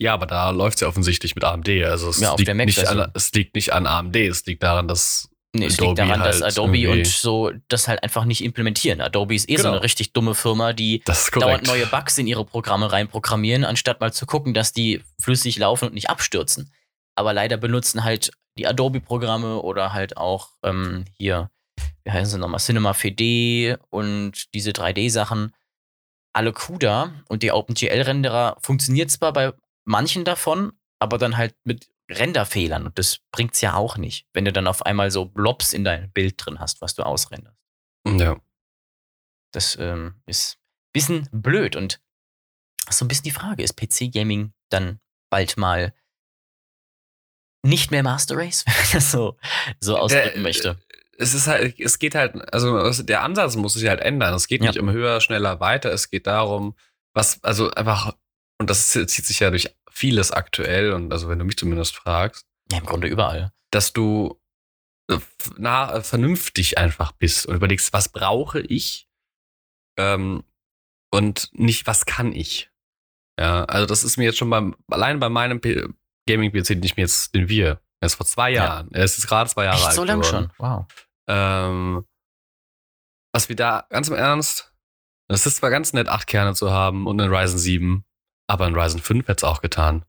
Ja, aber da läuft es ja offensichtlich mit AMD. Also es, ja, liegt nicht an, es liegt nicht an AMD, es liegt daran, dass Nee, es Adobe liegt daran, halt dass Adobe und so das halt einfach nicht implementieren. Adobe ist eh genau. so eine richtig dumme Firma, die dauernd neue Bugs in ihre Programme reinprogrammieren, anstatt mal zu gucken, dass die flüssig laufen und nicht abstürzen. Aber leider benutzen halt die Adobe-Programme oder halt auch ähm, hier, wie heißen sie nochmal, Cinema 4D und diese 3D-Sachen alle CUDA und die OpenGL-Renderer funktioniert zwar bei manchen davon, aber dann halt mit Renderfehlern. Und das bringt es ja auch nicht, wenn du dann auf einmal so Blobs in deinem Bild drin hast, was du ausrenderst. Ja. Das ähm, ist ein bisschen blöd. Und so ein bisschen die Frage, ist PC-Gaming dann bald mal nicht mehr Master Race, [LAUGHS] wenn man das so, so ausdrücken äh, möchte? Es ist halt, es geht halt, also der Ansatz muss sich halt ändern. Es geht ja. nicht um höher, schneller, weiter. Es geht darum, was, also einfach und das zieht sich ja durch vieles aktuell, und also wenn du mich zumindest fragst. Ja, im Grunde überall. Dass du äh, na, äh, vernünftig einfach bist und überlegst, was brauche ich ähm, und nicht, was kann ich. Ja, also das ist mir jetzt schon beim, allein bei meinem Gaming-PC, den ich mir jetzt, den wir, erst vor zwei Jahren, ja. er ist gerade zwei Jahre Echt alt. so lange schon, wow. Ähm, was wir da, ganz im Ernst, es ist zwar ganz nett, acht Kerne zu haben und einen Ryzen 7, aber in Ryzen 5 hätte es auch getan.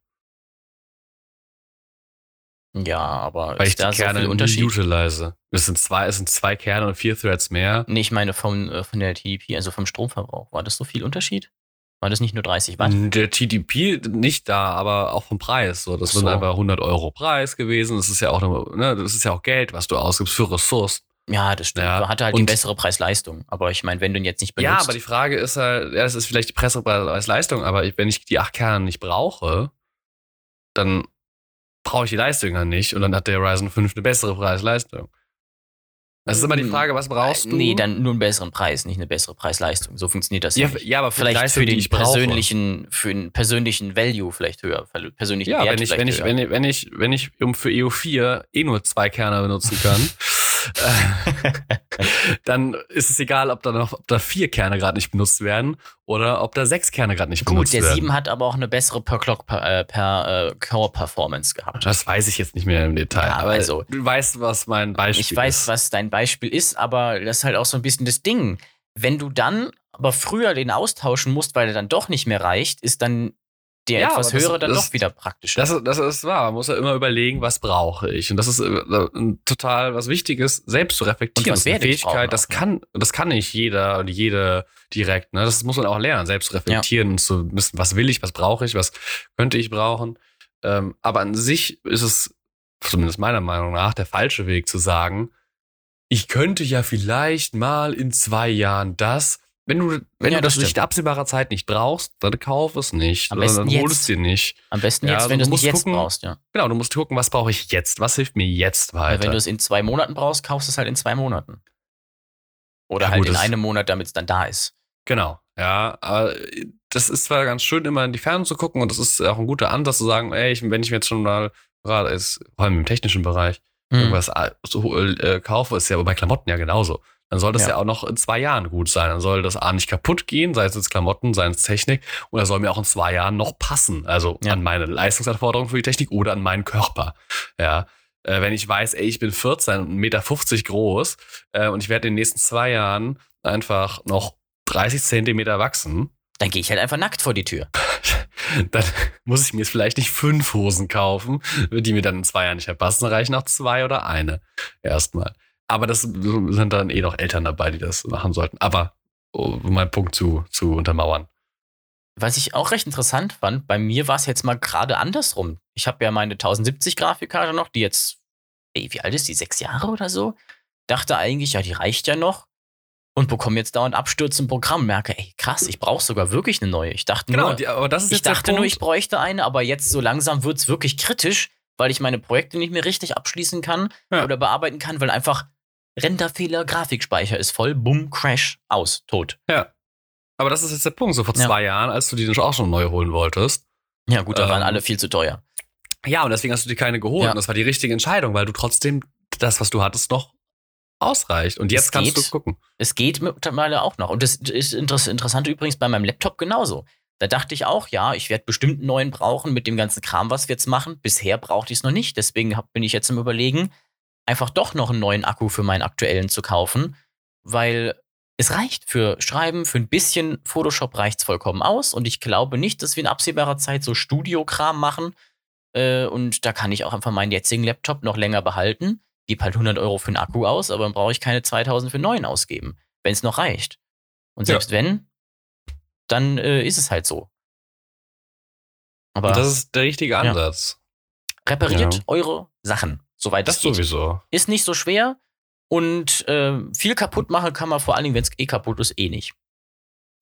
Ja, aber Weil ich die Kerne so viel Unterschied? utilize. Es sind zwei, es sind zwei Kerne und vier Threads mehr. Nee, ich meine vom, äh, von der TDP, also vom Stromverbrauch. War das so viel Unterschied? War das nicht nur 30 Watt? Der TDP nicht da, aber auch vom Preis. So, das so. sind einfach 100 Euro Preis gewesen. Das ist ja auch, ne, das ist ja auch Geld, was du ausgibst für Ressourcen. Ja, das stimmt. Ja. Hatte halt und die bessere Preis-Leistung. Aber ich meine, wenn du ihn jetzt nicht benutzt. Ja, aber die Frage ist halt, ja, das ist vielleicht die bessere Preis-Leistung, aber wenn ich die acht Kerne nicht brauche, dann brauche ich die Leistung ja nicht und dann hat der Ryzen 5 eine bessere Preis-Leistung. Das ist immer die hm. Frage, was brauchst du? Nee, dann nur einen besseren Preis, nicht eine bessere Preis-Leistung. So funktioniert das ja. Ja, ja aber für vielleicht Leistung, für den persönlichen, brauche. für den persönlichen Value vielleicht höher, persönlichen ja, Wert wenn ich, wenn ich, wenn ich, wenn ich, wenn ich um für EO4 eh nur zwei Kerne benutzen kann, [LAUGHS] [LAUGHS] dann ist es egal, ob da noch, ob da vier Kerne gerade nicht benutzt werden oder ob da sechs Kerne gerade nicht Gut, benutzt werden. Gut, der 7 hat aber auch eine bessere per Clock per, äh, per äh, Core Performance gehabt. Das weiß ich jetzt nicht mehr im Detail. Ja, aber also, du weißt, was mein Beispiel ist. Ich weiß, ist. was dein Beispiel ist, aber das ist halt auch so ein bisschen das Ding. Wenn du dann aber früher den austauschen musst, weil er dann doch nicht mehr reicht, ist dann der ja, etwas höhere dann das, doch wieder praktischer. Das, das ist wahr. Man muss ja immer überlegen, was brauche ich. Und das ist äh, total was Wichtiges, selbst zu reflektieren. Und das ist eine Fähigkeit, das kann, das kann nicht jeder und jede direkt. Ne? Das muss man auch lernen, selbst zu reflektieren ja. und zu wissen, was will ich, was brauche ich, was könnte ich brauchen. Ähm, aber an sich ist es, zumindest meiner Meinung nach, der falsche Weg zu sagen, ich könnte ja vielleicht mal in zwei Jahren das, wenn du, wenn ja, du das, das nicht absehbarer Zeit nicht brauchst, dann kauf es nicht. Am besten dann hol es dir nicht. Am besten jetzt, ja, also wenn du es nicht jetzt gucken, brauchst, ja. Genau, du musst gucken, was brauche ich jetzt? Was hilft mir jetzt weiter? Wenn du es in zwei Monaten brauchst, kaufst du es halt in zwei Monaten. Oder ja, halt gut, in einem Monat, damit es dann da ist. Genau, ja. Das ist zwar ganz schön, immer in die Ferne zu gucken und das ist auch ein guter Ansatz zu sagen, ey, wenn ich mir jetzt schon mal gerade ist, vor allem im technischen Bereich, hm. irgendwas so, äh, kaufe, ist ja aber bei Klamotten ja genauso dann soll das ja. ja. auch noch in zwei Jahren gut sein. Dann soll das A nicht kaputt gehen, sei es jetzt Klamotten, sei es Technik, und er soll mir auch in zwei Jahren noch passen. Also ja. an meine Leistungsanforderungen für die Technik oder an meinen Körper. Ja. Äh, wenn ich weiß, ey, ich bin 14 und 1,50 Meter groß äh, und ich werde in den nächsten zwei Jahren einfach noch 30 Zentimeter wachsen, Dann gehe ich halt einfach nackt vor die Tür. [LAUGHS] dann muss ich mir jetzt vielleicht nicht fünf Hosen kaufen, die mir dann in zwei Jahren nicht mehr passen. Dann reichen auch zwei oder eine erstmal. Aber das sind dann eh noch Eltern dabei, die das machen sollten. Aber um meinen Punkt zu, zu untermauern. Was ich auch recht interessant fand, bei mir war es jetzt mal gerade andersrum. Ich habe ja meine 1070 Grafikkarte noch, die jetzt, ey, wie alt ist die? Sechs Jahre oder so? Dachte eigentlich, ja, die reicht ja noch. Und bekomme jetzt dauernd Abstürze im Programm. Merke, ey, krass, ich brauche sogar wirklich eine neue. Ich dachte nur, die, aber das ist ich dachte nur, ich bräuchte eine, aber jetzt so langsam wird es wirklich kritisch, weil ich meine Projekte nicht mehr richtig abschließen kann Ja. oder bearbeiten kann, weil einfach Renderfehler, Grafikspeicher ist voll, bumm, Crash, aus, tot. Ja. Aber das ist jetzt der Punkt. So vor Ja. zwei Jahren, als du die auch schon neu holen wolltest. Ja, gut, da waren Ähm, alle viel zu teuer. Ja, und deswegen hast du dir keine geholt. Ja. Und das war die richtige Entscheidung, weil du trotzdem das, was du hattest, noch ausreicht. Und jetzt Es kannst geht. du gucken. Es geht mittlerweile auch noch. Und das ist interess interessant übrigens bei meinem Laptop genauso. Da dachte ich auch, ja, ich werde bestimmt einen neuen brauchen mit dem ganzen Kram, was wir jetzt machen. Bisher brauchte ich es noch nicht. Deswegen hab, bin ich jetzt im Überlegen, einfach doch noch einen neuen Akku für meinen aktuellen zu kaufen, weil es reicht für Schreiben, für ein bisschen Photoshop reicht es vollkommen aus. Und ich glaube nicht, dass wir in absehbarer Zeit so Studiokram machen. Äh, und da kann ich auch einfach meinen jetzigen Laptop noch länger behalten. Gib halt 100 Euro für einen Akku aus, aber dann brauche ich keine 2000 für einen neuen ausgeben, wenn es noch reicht. Und Ja. selbst wenn, dann äh, ist es halt so. Aber Und das ist der richtige Ja. Ansatz. repariert ja. eure Sachen, soweit Das es geht. sowieso. Ist nicht so schwer und äh, viel kaputt machen kann man vor allen Dingen, wenn es eh kaputt ist, eh nicht.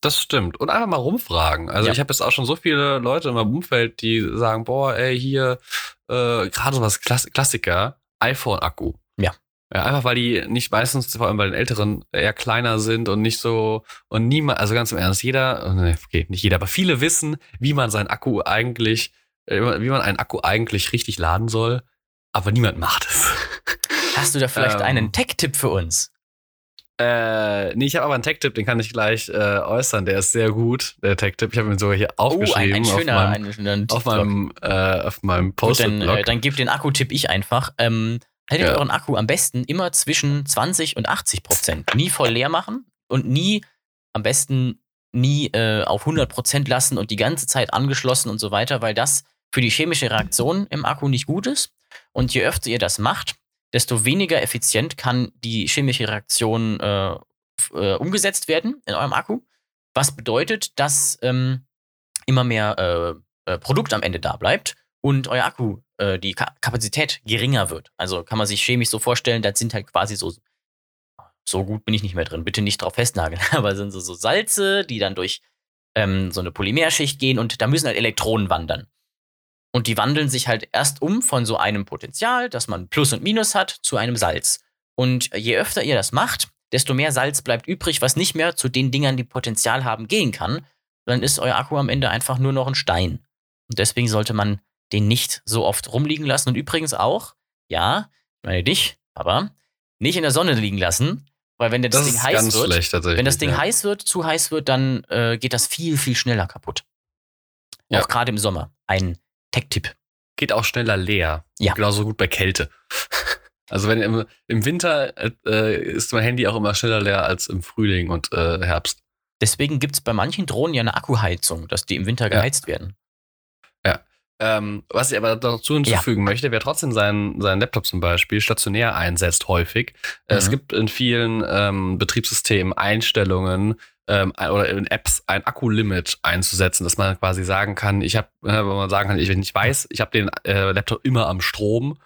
Das stimmt. Und einfach mal rumfragen. Also Ja. ich habe jetzt auch schon so viele Leute in meinem Umfeld, die sagen, boah, ey, hier, äh, gerade so was Klass Klassiker, iPhone-Akku. Ja. Ja, einfach weil die nicht meistens, vor allem bei den Älteren, eher kleiner sind und nicht so, und niemand, also ganz im Ernst, jeder, oh, nee, okay, nicht jeder, aber viele wissen, wie man seinen Akku eigentlich, äh, wie man einen Akku eigentlich richtig laden soll, aber niemand macht es. Hast du da vielleicht Ähm. einen Tech-Tipp für uns? Äh, nee, ich habe aber einen Tech-Tipp, den kann ich gleich äh, äußern. Der ist sehr gut, der Tech-Tipp. Ich habe ihn sogar hier Oh, ein, aufgeschrieben ein schöner, auf meinem, ein schöner auf meinem, äh, auf meinem Gut, dann, äh, dann gebt den Akku-Tipp ich einfach. Ähm, haltet Ja. euren Akku am besten immer zwischen 20 und 80 Prozent. Nie voll leer machen und nie, am besten nie äh, auf 100 Prozent lassen und die ganze Zeit angeschlossen und so weiter, weil das für die chemische Reaktion im Akku nicht gut ist. Und je öfter ihr das macht, desto weniger effizient kann die chemische Reaktion äh, äh, umgesetzt werden in eurem Akku. Was bedeutet, dass ähm, immer mehr äh, äh, Produkt am Ende da bleibt und euer Akku, äh, die Ka Kapazität geringer wird. Also kann man sich chemisch so vorstellen, das sind halt quasi so, so gut bin ich nicht mehr drin, bitte nicht drauf festnageln, [LAUGHS] aber sind so, so Salze, die dann durch ähm, so eine Polymerschicht gehen und da müssen halt Elektronen wandern. Und die wandeln sich halt erst um von so einem Potential, dass man Plus und Minus hat, zu einem Salz. Und je öfter ihr das macht, desto mehr Salz bleibt übrig, was nicht mehr zu den Dingern, die Potenzial haben, gehen kann. Dann ist euer Akku am Ende einfach nur noch ein Stein. Und deswegen sollte man den nicht so oft rumliegen lassen. Und übrigens auch, ja, ich meine dich, aber nicht in der Sonne liegen lassen, weil wenn das, das Ding heiß wird, wenn das Ding ja. heiß wird, zu heiß wird, dann äh, geht das viel, viel schneller kaputt. Ja. Auch gerade im Sommer. Ein Tech-Tipp. geht auch schneller leer. Ja. Genauso gut bei Kälte. [LAUGHS] Also wenn im, im Winter äh, ist mein Handy auch immer schneller leer als im Frühling und äh, Herbst. Deswegen gibt es bei manchen Drohnen ja eine Akkuheizung, dass die im Winter Ja. geheizt werden. Ähm, was ich aber dazu hinzufügen möchte, wer trotzdem seinen, seinen Laptop zum Beispiel stationär einsetzt, häufig. Äh, Es Mhm. gibt in vielen ähm, Betriebssystemen Einstellungen ähm, oder in Apps ein Akkulimit einzusetzen, dass man quasi sagen kann, ich habe, äh, wenn man sagen kann, ich, wenn ich weiß, ich habe den äh, Laptop immer am Strom,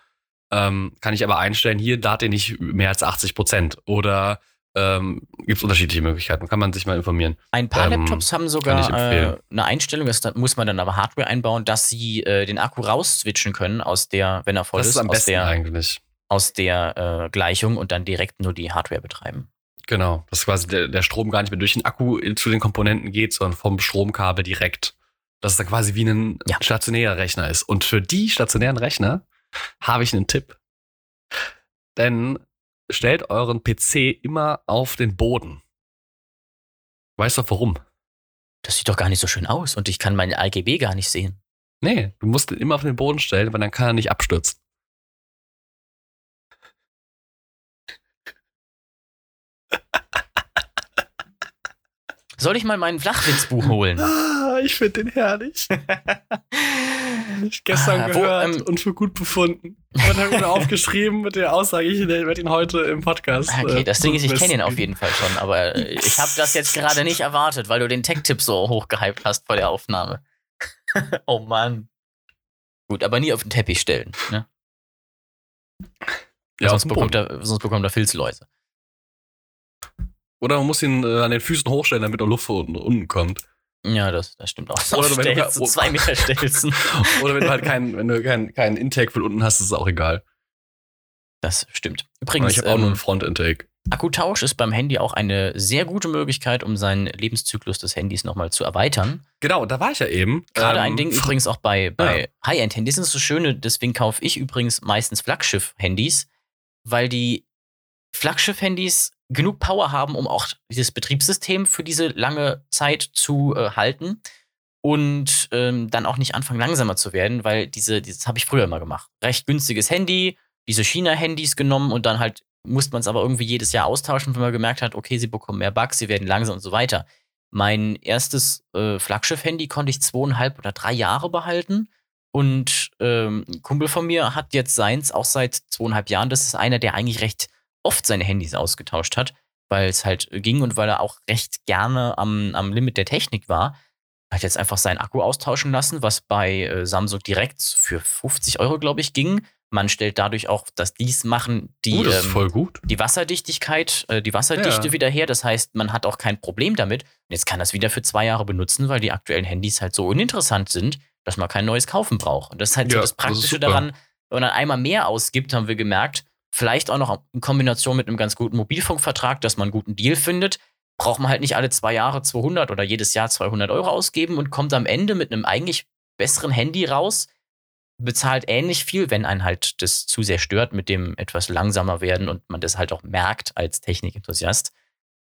ähm, kann ich aber einstellen, hier lad den nicht mehr als 80 Prozent. Oder ähm, gibt es unterschiedliche Möglichkeiten, kann man sich mal informieren. Ein paar Ähm, Laptops haben sogar äh, eine Einstellung, das da muss man dann aber Hardware einbauen, dass sie äh, den Akku rausswitchen können aus der, wenn er voll das ist, ist am aus besten der, eigentlich. aus der äh, Gleichung und dann direkt nur die Hardware betreiben. Genau, dass quasi der, der Strom gar nicht mehr durch den Akku zu den Komponenten geht, sondern vom Stromkabel direkt. Dass es dann quasi wie ein Ja. stationärer Rechner ist. Und für die stationären Rechner habe ich einen Tipp. Denn stellt euren PC immer auf den Boden. Weißt du warum? Das sieht doch gar nicht so schön aus und ich kann meine RGB gar nicht sehen. Nee, du musst ihn immer auf den Boden stellen, weil dann kann er nicht abstürzen. Soll ich mal mein Flachwitzbuch holen? [LAUGHS] Ah, ich finde den herrlich. ich gestern Ah, wo, gehört ähm, und für gut befunden. Und habe mir [LAUGHS] aufgeschrieben mit der Aussage, ich werde ihn heute im Podcast. Okay, äh, das Ding ist, ich kenne ihn auf jeden Fall schon, aber äh, ich habe das jetzt gerade nicht erwartet, weil du den Tech-Tipp so hochgehypt hast vor der Aufnahme. [LAUGHS] oh Mann. Gut, aber nie auf den Teppich stellen. Ne? Ja, sonst, bekommt er, sonst bekommt er Filzläuse. Oder man muss ihn äh, an den Füßen hochstellen, damit noch Luft von unten, unten kommt. Ja, das, das stimmt auch. Oder wenn du- Stelzen, zwei [LAUGHS] Meter Stelzen. Oder wenn du halt keinen, wenn du keinen keinen Intake von unten hast, ist es auch egal. Das stimmt. Ich Übrigens, habe auch nur ähm, einen Front-Intake. Akkutausch ist beim Handy auch eine sehr gute Möglichkeit, um seinen Lebenszyklus des Handys nochmal zu erweitern. Genau, da war ich ja eben. Gerade Ähm, ein Ding übrigens auch bei, [LAUGHS] bei High-End-Handys. Das ist das Schöne, deswegen kaufe ich übrigens meistens Flaggschiff-Handys, weil die Flaggschiff-Handys genug Power haben, um auch dieses Betriebssystem für diese lange Zeit zu äh, halten und ähm, dann auch nicht anfangen langsamer zu werden, weil diese, dieses habe ich früher immer gemacht. Recht günstiges Handy, diese China-Handys genommen und dann halt musste man es aber irgendwie jedes Jahr austauschen, wenn man gemerkt hat, okay, sie bekommen mehr Bugs, sie werden langsam und so weiter. Mein erstes äh, Flaggschiff-Handy konnte ich zweieinhalb oder drei Jahre behalten. Und ähm, ein Kumpel von mir hat jetzt seins auch seit zweieinhalb Jahren. Das ist einer, der eigentlich recht oft seine Handys ausgetauscht hat, weil es halt ging und weil er auch recht gerne am, am Limit der Technik war. Hat jetzt einfach seinen Akku austauschen lassen, was bei äh, Samsung direkt für 50 Euro, glaube ich, ging. Man stellt dadurch auch, dass dies machen, die, das ist ähm, die Wasserdichtigkeit, äh, die Wasserdichte Ja. wieder her. Das heißt, man hat auch kein Problem damit. Und jetzt kann das wieder für zwei Jahre benutzen, weil die aktuellen Handys halt so uninteressant sind, dass man kein neues kaufen braucht. Und das ist halt so Ja, das das Praktische super. daran, wenn man dann einmal mehr ausgibt, haben wir gemerkt, vielleicht auch noch in Kombination mit einem ganz guten Mobilfunkvertrag, dass man einen guten Deal findet, braucht man halt nicht alle zwei Jahre 200 oder jedes Jahr 200 Euro ausgeben und kommt am Ende mit einem eigentlich besseren Handy raus, bezahlt ähnlich viel, wenn einen halt das zu sehr stört mit dem etwas langsamer werden und man das halt auch merkt als Technikenthusiast.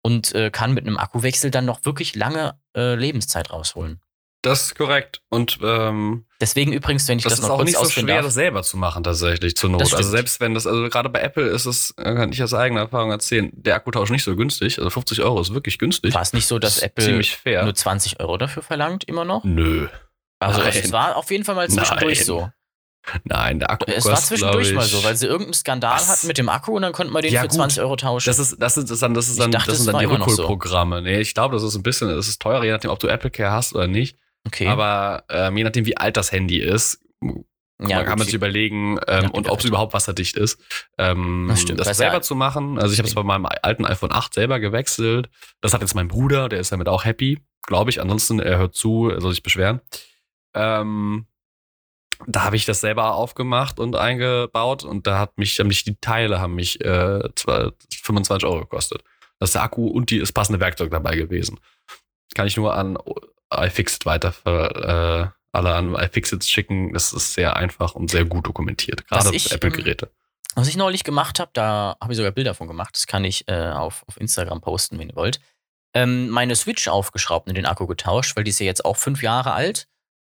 Und äh, kann mit einem Akkuwechsel dann noch wirklich lange äh, Lebenszeit rausholen. Das ist korrekt. Und ähm, Deswegen übrigens, wenn ich das, das, ist noch auch kurz nicht so schwer, darf, das selber zu machen, tatsächlich zur Das Not. Also selbst wenn das, also gerade bei Apple ist es, äh, kann ich aus eigener Erfahrung erzählen, der Akkutausch nicht so günstig. Also 50 Euro ist wirklich günstig. war es nicht so, dass ist Apple ziemlich fair. nur 20 Euro dafür verlangt, immer noch? Nö. Also Nein. es war auf jeden Fall mal zwischendurch Nein. so. Nein, der Akku Es war zwischendurch glaub mal ich, so, weil sie irgendeinen Skandal Was? hatten mit dem Akku und dann konnte man den Ja, für gut. 20 Euro tauschen. Das ist, das ist, das ist dann, das ist Ich dann, dachte, das sind dann die noch so. Rückholprogramme. Nee, ich glaube, das ist ein bisschen, das ist teurer, je nachdem, ob du Apple Care hast oder nicht. Okay. Aber ähm, je nachdem, wie alt das Handy ist, ja, man kann man sich überlegen, ähm, und ob es überhaupt wasserdicht ist. Ähm, Das stimmt. Das selber zu machen. Also ich habe es bei meinem alten iPhone 8 selber gewechselt. Das hat jetzt mein Bruder, der ist damit auch happy, glaube ich. Ansonsten, er hört zu, er soll sich beschweren. Ähm, da habe ich das selber aufgemacht und eingebaut und da hat mich, haben mich die Teile haben mich äh, zwar 25 Euro gekostet. Das ist der Akku und die, das passende Werkzeug dabei gewesen. Kann ich nur an iFixit weiter äh, alle an iFixit schicken. Das ist sehr einfach und sehr gut dokumentiert. Gerade für Apple-Geräte. Was ich neulich gemacht habe, da habe ich sogar Bilder von gemacht. Das kann ich äh, auf, auf Instagram posten, wenn ihr wollt. Ähm, meine Switch aufgeschraubt und den Akku getauscht, weil die ist ja jetzt auch fünf Jahre alt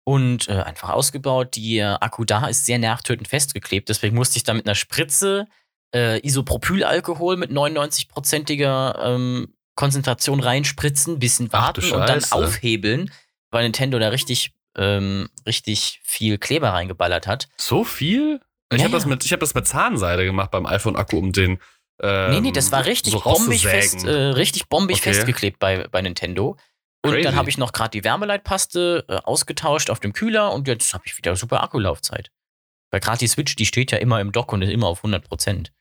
und äh, einfach ausgebaut. Die äh, Akku da ist sehr nervtötend festgeklebt. Deswegen musste ich da mit einer Spritze äh, Isopropylalkohol mit 99-prozentiger ähm, Konzentration reinspritzen, bisschen warten und dann aufhebeln, weil Nintendo da richtig, ähm, richtig viel Kleber reingeballert hat. So viel? Ich Ja, habe das, mit- ich hab das mit Zahnseide gemacht beim iPhone-Akku, um den. Ähm, Nee, nee, das war richtig so bombig, fest, äh, richtig bombig Okay. festgeklebt bei, bei Nintendo. Und Crazy. dann habe ich noch gerade die Wärmeleitpaste äh, ausgetauscht auf dem Kühler und jetzt habe ich wieder super Akkulaufzeit. Weil gerade die Switch, die steht ja immer im Dock und ist immer auf 100%.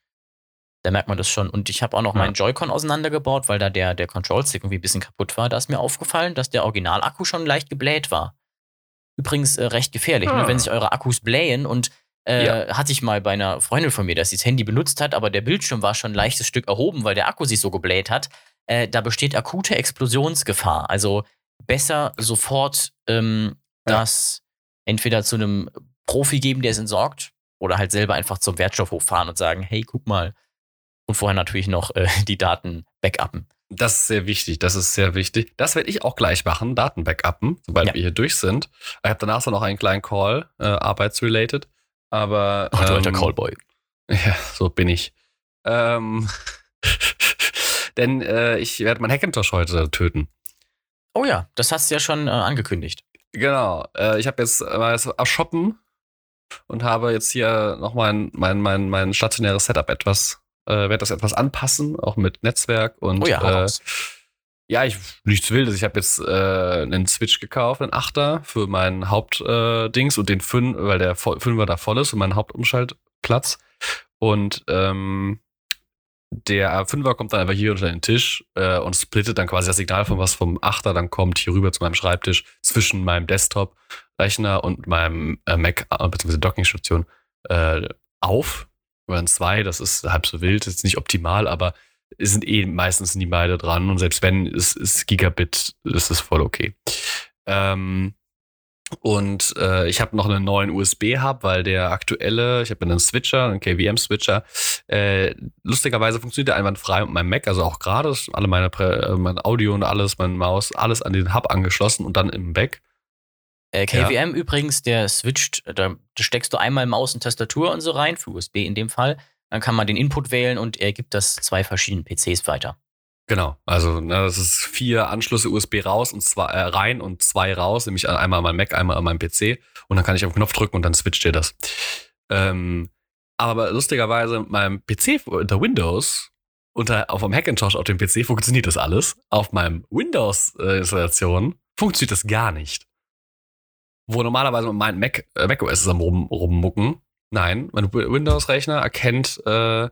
Da merkt man das schon. Und ich habe auch noch Ja. meinen Joy-Con auseinandergebaut, weil da der, der Control-Stick irgendwie ein bisschen kaputt war. Da ist mir aufgefallen, dass der Original-Akku schon leicht gebläht war. Übrigens äh, recht gefährlich, ne? Ah. wenn sich eure Akkus blähen und äh, hatte ich mal bei einer Freundin von mir, dass sie das Handy benutzt hat, aber der Bildschirm war schon ein leichtes Stück erhoben, weil der Akku sich so gebläht hat. Äh, da besteht akute Explosionsgefahr. Also besser sofort ähm, Ja. das entweder zu einem Profi geben, der es entsorgt, oder halt selber einfach zum Wertstoffhof fahren und sagen, hey, guck mal. Und vorher natürlich noch äh, die Daten backuppen. Das ist sehr wichtig, das ist sehr wichtig. Das werde ich auch gleich machen, Daten backuppen, sobald Ja. wir hier durch sind. Ich habe danach so noch einen kleinen Call, äh, arbeitsrelated. Aber. Ach, du alter ähm, Callboy. Ja, so bin ich. Ähm, [LAUGHS] denn äh, ich werde meinen Hackintosh heute töten. Oh ja, das hast du ja schon äh, angekündigt. Genau. Äh, ich habe jetzt mal shoppen und habe jetzt hier noch mein, mein, mein, mein stationäres Setup etwas, äh, werde das etwas anpassen, auch mit Netzwerk und Oh ja, äh, ja, ich nichts Wildes. Ich habe jetzt äh, einen Switch gekauft, einen Achter für meinen Hauptdings äh, und den Fünf, weil der Fünfer da voll ist und mein Hauptumschaltplatz. Und ähm, der Fünfer kommt dann einfach hier unter den Tisch äh, und splittet dann quasi das Signal von was vom Achter dann kommt hier rüber zu meinem Schreibtisch zwischen meinem Desktop-Rechner und meinem äh, Mac äh, bzw. Dockingstation äh, auf. Oder zwei, das ist halb so wild, ist nicht optimal, aber sind eh meistens nie beide dran und selbst wenn es ist Gigabit, ist es voll okay. Ähm, und äh, ich habe noch einen neuen USB-Hub, weil der aktuelle, ich habe einen Switcher, einen KVM-Switcher, äh, lustigerweise funktioniert der einwandfrei mit meinem Mac, also auch gerade, alle meine, äh, mein Audio und alles, mein Maus, alles an den Hub angeschlossen und dann im Back. Äh, KVM ja. übrigens, der switcht, da steckst du einmal Maus und Tastatur und so rein, für USB in dem Fall. Dann kann man den Input wählen und er gibt das zwei verschiedenen PCs weiter. Genau, also ne, das ist vier Anschlüsse USB raus und zwei äh, rein und zwei raus, nämlich einmal an meinem Mac, einmal an meinem PC und dann kann ich auf den Knopf drücken und dann switcht ihr das. Ähm, aber lustigerweise mit meinem PC unter Windows unter auf dem Hackintosh auf dem PC funktioniert das alles. Auf meinem Windows Installation funktioniert das gar nicht. Wo normalerweise mein Mac äh, macOS ist am rum, rummucken. Nein, mein Windows Rechner erkennt äh,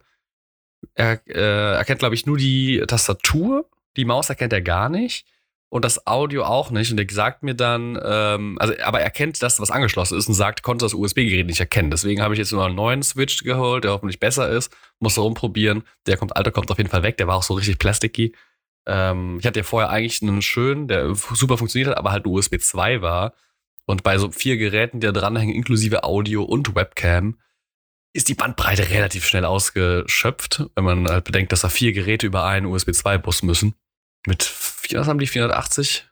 er äh, erkennt, glaube ich, nur die Tastatur. Die Maus erkennt er gar nicht. Und das Audio auch nicht. Und er sagt mir dann, ähm, also, aber er kennt, dass was angeschlossen ist und sagt, konnte das USB-Gerät nicht erkennen. Deswegen habe ich jetzt nur einen neuen Switch geholt, der hoffentlich besser ist. Muss rumprobieren. Der kommt, alter kommt auf jeden Fall weg. Der war auch so richtig plasticky. Ähm, ich hatte ja vorher eigentlich einen schönen, der super funktioniert hat, aber halt USB 2 war. Und bei so vier Geräten, die da dranhängen, inklusive Audio und Webcam, ist die Bandbreite relativ schnell ausgeschöpft, wenn man halt bedenkt, dass da vier Geräte über einen USB-2-Bus müssen. Mit, was haben die, 480?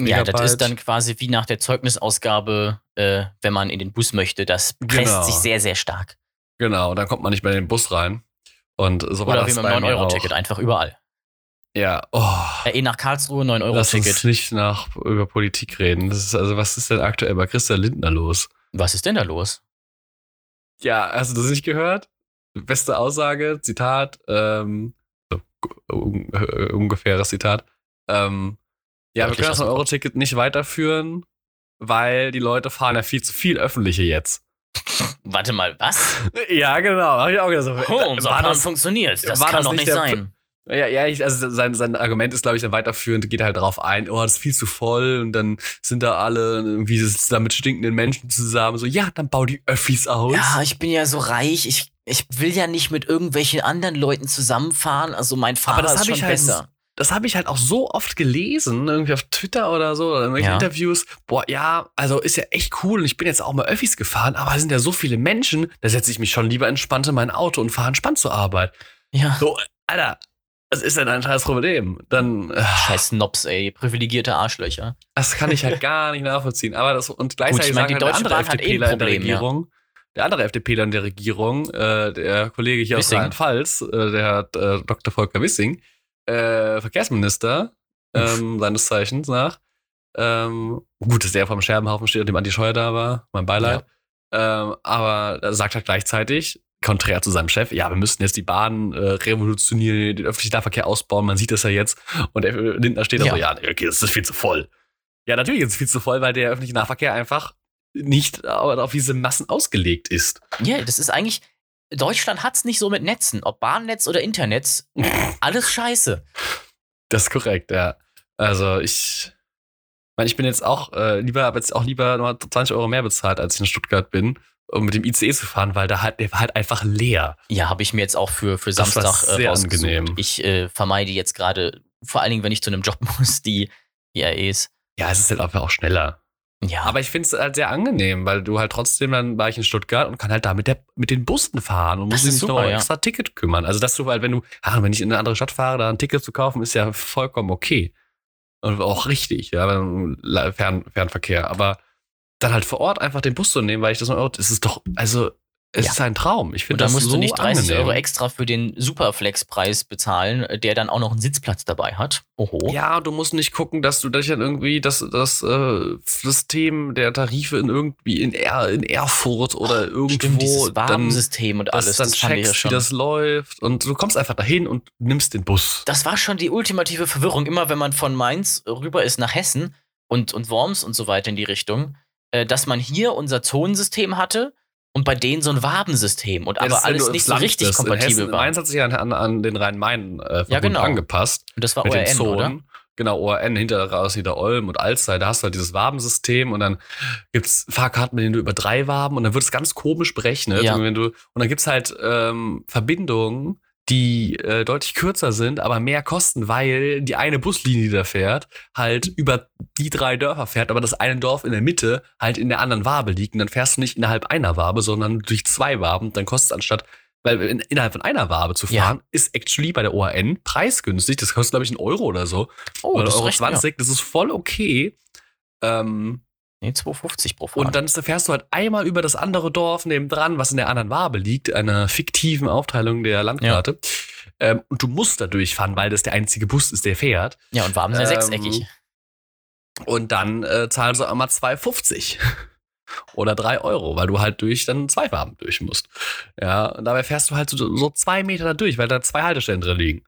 Ja, das ist dann quasi wie nach der Zeugnisausgabe, äh, wenn man in den Bus möchte. Das presst genau. sich sehr, sehr stark. Genau, dann kommt man nicht mehr in den Bus rein. Und so war Oder das wie beim 9-Euro-Ticket, einfach überall. Ja, oh. Ja, eh nach Karlsruhe 9-Euro-Ticket. Lass uns nicht nach, über Politik reden. Das ist, also, was ist denn aktuell bei Christian Lindner los? Was ist denn da los? Ja, hast du das nicht gehört? Beste Aussage, Zitat, ähm, so, ungefähres Zitat. Ähm, ja, wir können das Euro-Ticket nicht weiterführen, weil die Leute fahren ja viel zu viel öffentliche jetzt. Warte mal, was? [LAUGHS] Ja, genau. Hab ich auch gesagt. Oh, unser Plan das, funktioniert. Das kann doch nicht sein. Ja, ja, ich, also sein, sein Argument ist, glaube ich, dann weiterführend, geht halt darauf ein, oh, das ist viel zu voll und dann sind da alle irgendwie da mit stinkenden Menschen zusammen. So, ja, dann bau die Öffis aus. Ja, ich bin ja so reich, ich, ich will ja nicht mit irgendwelchen anderen Leuten zusammenfahren. Also mein Fahrer ist schon halt, besser. Das habe ich halt auch so oft gelesen, irgendwie auf Twitter oder so, oder in irgendwelchen ja. Interviews. Boah, ja, also ist ja echt cool und ich bin jetzt auch mal Öffis gefahren, aber es sind ja so viele Menschen, da setze ich mich schon lieber entspannt in mein Auto und fahre entspannt zur Arbeit. Ja. So, Alter, was ist denn ein scheiß Problem? Dann. Äh, scheiß Nobs, ey, privilegierte Arschlöcher. Das kann ich halt [LAUGHS] gar nicht nachvollziehen. Aber das, und gleichzeitig Gut, ich meine, die halt der andere FDPler eh in der Regierung, ja. der andere FDPler in der Regierung, äh, der Kollege hier Wissing. aus Rheinland-Pfalz, äh, der äh, Dr. Volker Wissing, äh, Verkehrsminister, ähm, seines Zeichens nach. Ähm, gut, dass der vom Scherbenhaufen steht und dem Andi Scheuer da war, mein Beileid. Ja. Ähm, aber er sagt halt gleichzeitig, konträr zu seinem Chef, ja, wir müssten jetzt die Bahn äh, revolutionieren, den öffentlichen Nahverkehr ausbauen, man sieht das ja jetzt. Und der Lindner steht da ja. so, ja, okay, das ist viel zu voll. Ja, natürlich ist es viel zu voll, weil der öffentliche Nahverkehr einfach nicht auf diese Massen ausgelegt ist. Ja, das ist eigentlich, Deutschland hat es nicht so mit Netzen, ob Bahnnetz oder Internetz, [LAUGHS] alles scheiße. Das ist korrekt, ja. Also ich, meine, ich bin jetzt auch äh, lieber, habe jetzt auch lieber nur 20 Euro mehr bezahlt, als ich in Stuttgart bin um mit dem ICE zu fahren, weil da halt, der war halt einfach leer. Ja, habe ich mir jetzt auch für, für Samstag das war äh, sehr angenehm. Ich äh, vermeide jetzt gerade, vor allen Dingen, wenn ich zu einem Job [LAUGHS] muss, die IAEs. Ja, es ist halt einfach auch schneller. Ja. Aber ich finde es halt sehr angenehm, weil du halt trotzdem, dann war ich in Stuttgart und kann halt da mit, der, mit den Bussen fahren und muss mich nicht noch ja. extra Ticket kümmern. Also, dass du halt, wenn du, ach, wenn ich in eine andere Stadt fahre, da ein Ticket zu kaufen, ist ja vollkommen okay. Und auch richtig, ja, Fern, Fernverkehr. Aber dann halt vor Ort einfach den Bus zu nehmen, weil ich das noch, das ist doch, also Es Ja. ist ein Traum. Ich Und finde da das musst so du nicht 30 angenehm. Euro extra für den Superflex-Preis bezahlen, äh, der dann auch noch einen Sitzplatz dabei hat. Oho. Ja, du musst nicht gucken, dass du dich dann irgendwie das, das äh, System der Tarife in irgendwie in, er, in Erfurt oder irgendwo Stimmt, dieses dann, Warnsystem und alles. dann Das, checkst, schon. wie das läuft und du kommst einfach dahin und nimmst den Bus. das war schon die ultimative Verwirrung. Immer wenn man von Mainz rüber ist nach Hessen und, und Worms und so weiter in die Richtung, äh, dass man hier unser Zonensystem hatte und bei denen so ein Wabensystem und Ja, aber alles nicht so richtig bist. Kompatibel war. Mainz hat sich an, an, an den Rhein-Main äh, Ja, genau. angepasst. Und das war mit den ORN, oder? Genau, ORN hinter raus, hinter Olm und Alzey, da hast du halt dieses Wabensystem und dann gibt's Fahrkarten, mit denen du über drei Waben und dann wird es ganz komisch berechnet. Ja. Und, wenn du, und dann gibt's halt ähm, Verbindungen, die äh, deutlich kürzer sind, aber mehr kosten, weil die eine Buslinie, die da fährt, halt über die drei Dörfer fährt, aber das eine Dorf in der Mitte halt in der anderen Wabe liegt. Und dann fährst du nicht innerhalb einer Wabe, sondern durch zwei Waben. Dann kostet es anstatt weil in, innerhalb von einer Wabe zu Ja. fahren, ist actually bei der ORN preisgünstig. Das kostet, glaube ich, einen Euro oder so. Oh, oder Euro recht, 20. Das ist voll okay. Ähm, Ja. Nee, 2,50 pro Fahrt. und dann fährst du halt einmal über das andere Dorf nebendran, was in der anderen Wabe liegt, einer fiktiven Aufteilung der Landkarte. Ähm, und du musst da durchfahren, weil das der einzige Bus ist, der fährt. ja, und Waben sind ja ähm, sechseckig. Und dann äh, zahlst du einmal 2,50 [LAUGHS] oder 3 Euro, weil du halt durch dann zwei Waben durch musst. Ja, und dabei fährst du halt so, so zwei Meter da durch, weil da zwei Haltestellen drin liegen.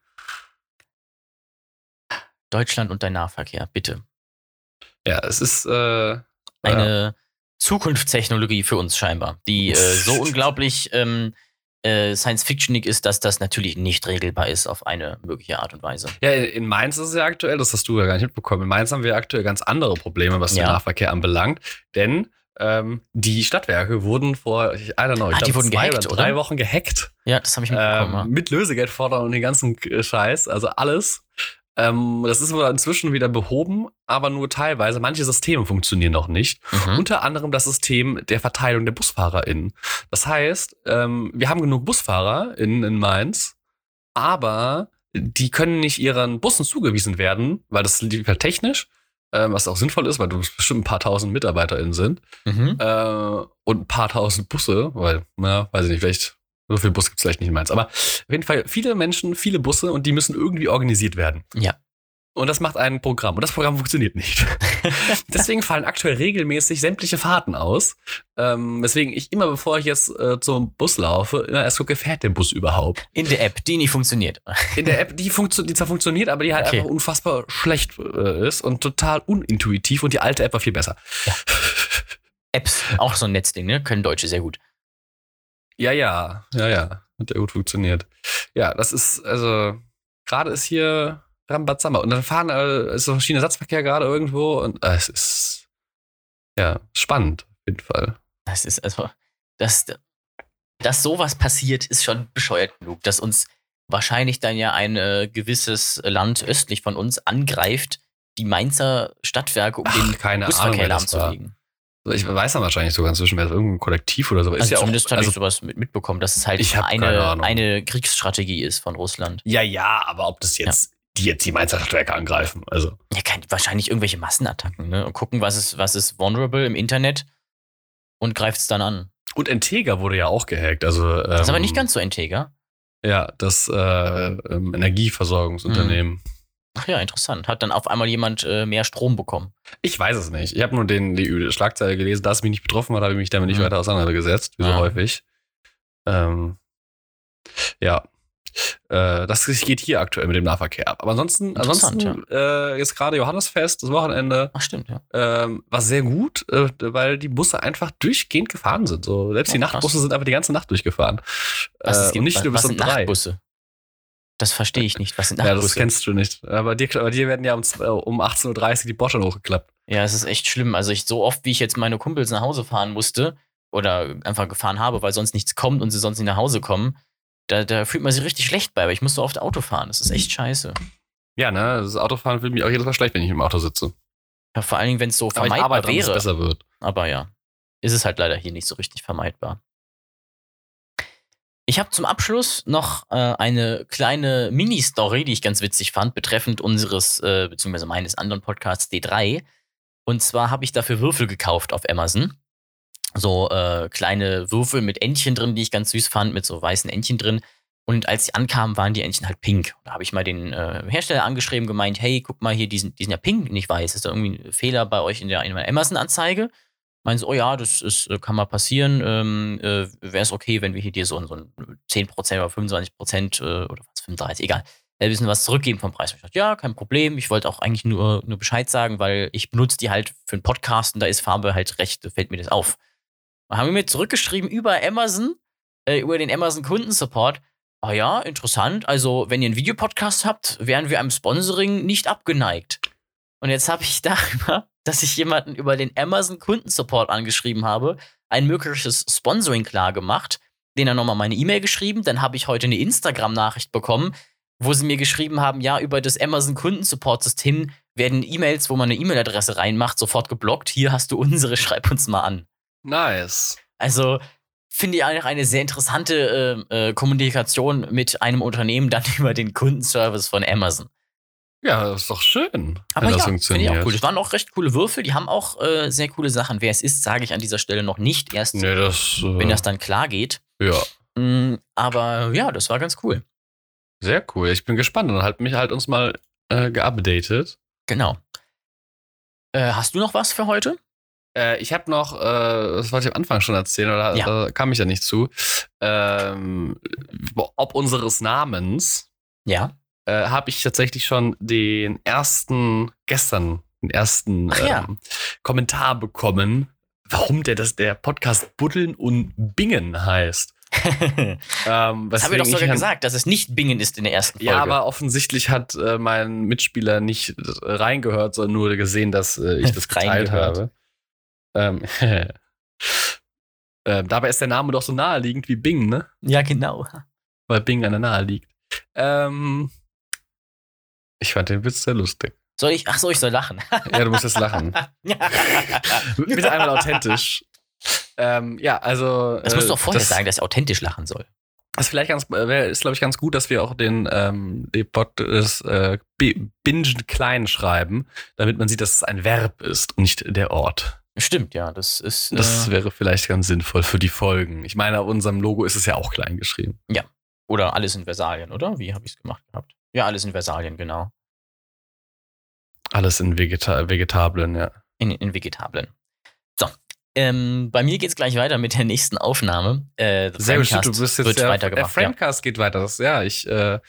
Deutschland und dein Nahverkehr, bitte. Ja, es ist äh, Eine Zukunftstechnologie für uns scheinbar, die äh, so [LAUGHS] unglaublich ähm, äh, Science-Fictionig ist, dass das natürlich nicht regelbar ist auf eine mögliche Art und Weise. Ja, in Mainz ist es ja aktuell, das hast du ja gar nicht mitbekommen. In Mainz haben wir aktuell ganz andere Probleme, was Ja. den Nahverkehr anbelangt. Denn ähm, die Stadtwerke wurden vor, ich, don't know, ich Ah, die glaube wurden zwei gehackt, oder drei oder? Wochen gehackt. Ja, das habe ich mitbekommen. Ähm, ja. mit Lösegeld fordern und den ganzen Scheiß, also alles. Ähm, das ist wohl inzwischen wieder behoben, aber nur teilweise. Manche Systeme funktionieren noch nicht. Mhm. Unter anderem das System der Verteilung der BusfahrerInnen. Das heißt, ähm, wir haben genug BusfahrerInnen in Mainz, aber die können nicht ihren Bussen zugewiesen werden, weil das liegt halt technisch, ähm, was auch sinnvoll ist, weil du bestimmt ein paar tausend MitarbeiterInnen sind Mhm. äh, und ein paar tausend Busse, weil, na, weiß ich nicht, vielleicht, so viel Bus gibt es vielleicht nicht in Mainz. Aber auf jeden Fall viele Menschen, viele Busse und die müssen irgendwie organisiert werden. Ja. Und das macht ein Programm. Und das Programm funktioniert nicht. [LAUGHS] Deswegen fallen aktuell regelmäßig sämtliche Fahrten aus. Ähm, weswegen ich immer, bevor ich jetzt äh, zum Bus laufe, immer erst gucke, fährt der Bus überhaupt? In der App, die nicht funktioniert. In der App, die, funktio die zwar funktioniert, aber die halt Okay. einfach unfassbar schlecht äh, ist und total unintuitiv. Und die alte App war viel besser. Apps, auch so ein Netzding, ne? Können Deutsche sehr gut. Ja, ja, ja, ja. Hat ja gut funktioniert. Ja, das ist, also, gerade ist hier Rambazamba. Und dann fahren, äh, ist so Schienenersatzverkehr gerade irgendwo und äh, es ist, ja, spannend, auf jeden Fall. Das ist also, dass, dass sowas passiert, ist schon bescheuert genug, dass uns wahrscheinlich dann ja ein äh, gewisses Land östlich von uns angreift, die Mainzer Stadtwerke, um den Ach, keine Ahnung, Busverkehr war. lahmzulegen. Ich weiß dann wahrscheinlich sogar inzwischen, wer irgendein Kollektiv oder so. Ist Also ja zumindest habe also, ich sowas mit, mitbekommen, dass es halt eine, eine Kriegsstrategie ist von Russland. ja, ja, aber ob das jetzt, die jetzt die Mainzer Stadtwerke angreifen, also. Ja, kein, wahrscheinlich irgendwelche Massenattacken, ne? Und gucken, was ist, was ist vulnerable im Internet und greift es dann an. Und Entega wurde ja auch gehackt, also. Ähm, Das ist aber nicht ganz so integer. Ja, das äh, ähm, Energieversorgungsunternehmen. Ach ja, interessant. Hat dann auf einmal jemand äh, mehr Strom bekommen. Ich weiß es nicht. Ich habe nur den, die Schlagzeile gelesen, da es mich nicht betroffen hat, habe ich mich damit nicht Mhm. weiter auseinandergesetzt, wie so Ah. häufig. Ähm, ja. Äh, das geht hier aktuell mit dem Nahverkehr ab. Aber ansonsten, ansonsten äh, jetzt gerade Johannesfest, das Wochenende, Ach, stimmt, ja. ähm, war sehr gut, äh, weil die Busse einfach durchgehend gefahren sind. So, selbst die Oh, krass. Nachtbusse sind einfach die ganze Nacht durchgefahren. Was, es äh, und nicht was, nur bis was um drei. Nachtbusse? Das verstehe ich nicht. Was sind Ja, das kennst du nicht. Aber dir, bei dir werden ja um, zwei- um 18.30 Uhr die Boschern hochgeklappt. Ja, es ist echt schlimm. Also ich so oft, wie ich jetzt meine Kumpels nach Hause fahren musste oder einfach gefahren habe, weil sonst nichts kommt und sie sonst nicht nach Hause kommen, da, da fühlt man sich richtig schlecht bei, aber ich muss so oft Auto fahren. Das ist echt scheiße. Ja, ne, das Autofahren fühlt mich auch jedes Mal schlecht, wenn ich im Auto sitze. Ja, vor allen Dingen, wenn es so Aber vermeidbar wäre. besser wird. Aber ja, ist es halt leider hier nicht so richtig vermeidbar. Ich habe zum Abschluss noch äh, eine kleine Mini-Story, die ich ganz witzig fand, betreffend unseres, äh, beziehungsweise meines anderen Podcasts D3. Und zwar habe ich dafür Würfel gekauft auf Amazon. so äh, kleine Würfel mit Entchen drin, die ich ganz süß fand, mit so weißen Entchen drin. Und als sie ankamen, waren die Entchen halt pink. Da habe ich mal den äh, Hersteller angeschrieben, gemeint, hey, guck mal hier, die sind, die sind ja pink, nicht weiß. Ist da irgendwie ein Fehler bei euch in der, in der Amazon-Anzeige? Meinen sie, oh ja, das ist, äh, kann mal passieren. Ähm, äh, Wäre es okay, wenn wir hier dir so, so ein 10% oder 25% äh, oder was, 35, egal, ein bisschen was zurückgeben vom Preis. Ich dachte, ja, kein Problem. Ich wollte auch eigentlich nur, nur Bescheid sagen, weil ich benutze die halt für einen Podcast und da ist Farbe halt recht, da fällt mir das auf. Dann haben wir mir zurückgeschrieben über Amazon, äh, über den Amazon Kundensupport. Ah ja, interessant. Also, wenn ihr einen Videopodcast habt, wären wir einem Sponsoring nicht abgeneigt. Und jetzt habe ich [LAUGHS] darüber, dass ich jemanden über den Amazon Kundensupport angeschrieben habe, ein mögliches Sponsoring klar gemacht, den dann nochmal meine E-Mail geschrieben. Dann habe ich heute eine Instagram-Nachricht bekommen, wo sie mir geschrieben haben, ja, über das Amazon Kundensupport-System werden E-Mails, wo man eine E-Mail-Adresse reinmacht, sofort geblockt. Hier hast du unsere, [LAUGHS] schreib uns mal an. Nice. Also finde ich eigentlich eine sehr interessante äh, äh, Kommunikation mit einem Unternehmen dann [LAUGHS] über den Kundenservice von Amazon. Ja, das ist doch schön. Aber ja, finde ich auch cool. Das waren auch recht coole Würfel. Die haben auch äh, sehr coole Sachen. Wer es ist, sage ich an dieser Stelle noch nicht. Erst, nee, das, äh, wenn das dann klar geht. Ja. Mm, aber ja, das war ganz cool. Sehr cool. Ich bin gespannt. Dann hat mich halt uns mal äh, geupdatet. Genau. Äh, hast du noch was für heute? Äh, ich habe noch, äh, das wollte ich am Anfang schon erzählen, oder ja. da kam ich ja nicht zu, ähm, ob unseres Namens. Ja. Äh, habe ich tatsächlich schon den ersten, gestern, den ersten ja. ähm, Kommentar bekommen, warum der das der Podcast Buddeln und Bingen heißt. [LAUGHS] ähm, das haben wir doch sogar gesagt, dass es nicht Bingen ist in der ersten Folge. Ja, aber offensichtlich hat äh, mein Mitspieler nicht reingehört, sondern nur gesehen, dass äh, ich das [LAUGHS] geteilt habe. Ähm, [LAUGHS] äh, dabei ist der Name doch so naheliegend wie Bing, ne? Ja, genau. Weil Bing an der Nahe liegt. Ähm, ich fand den Witz sehr lustig. Soll ich? Ach so, ich soll lachen. ja, du musst jetzt lachen. [LAUGHS] Bitte einmal authentisch. Ähm, ja, also. Das musst du auch vorher das, sagen, dass er authentisch lachen soll. Das ist vielleicht ganz, äh, ist glaube ich ganz gut, dass wir auch den, ähm, den das äh, Bingen klein schreiben, damit man sieht, dass es ein Verb ist und nicht der Ort. Stimmt, ja, das ist. Äh, das wäre vielleicht ganz sinnvoll für die Folgen. Ich meine, auf unserem Logo ist es ja auch klein geschrieben. Ja. Oder alles in Versalien, oder? Wie habe ich es gemacht gehabt? Ja, alles in Versalien, genau. Alles in Vegeta Vegetablen, ja. In, in Vegetablen. So, ähm, bei mir geht es gleich weiter mit der nächsten Aufnahme. Äh, Sehr gut, du bist jetzt wird ja, weitergemacht. Der Framecast ja. geht weiter. Das, ja, ich äh,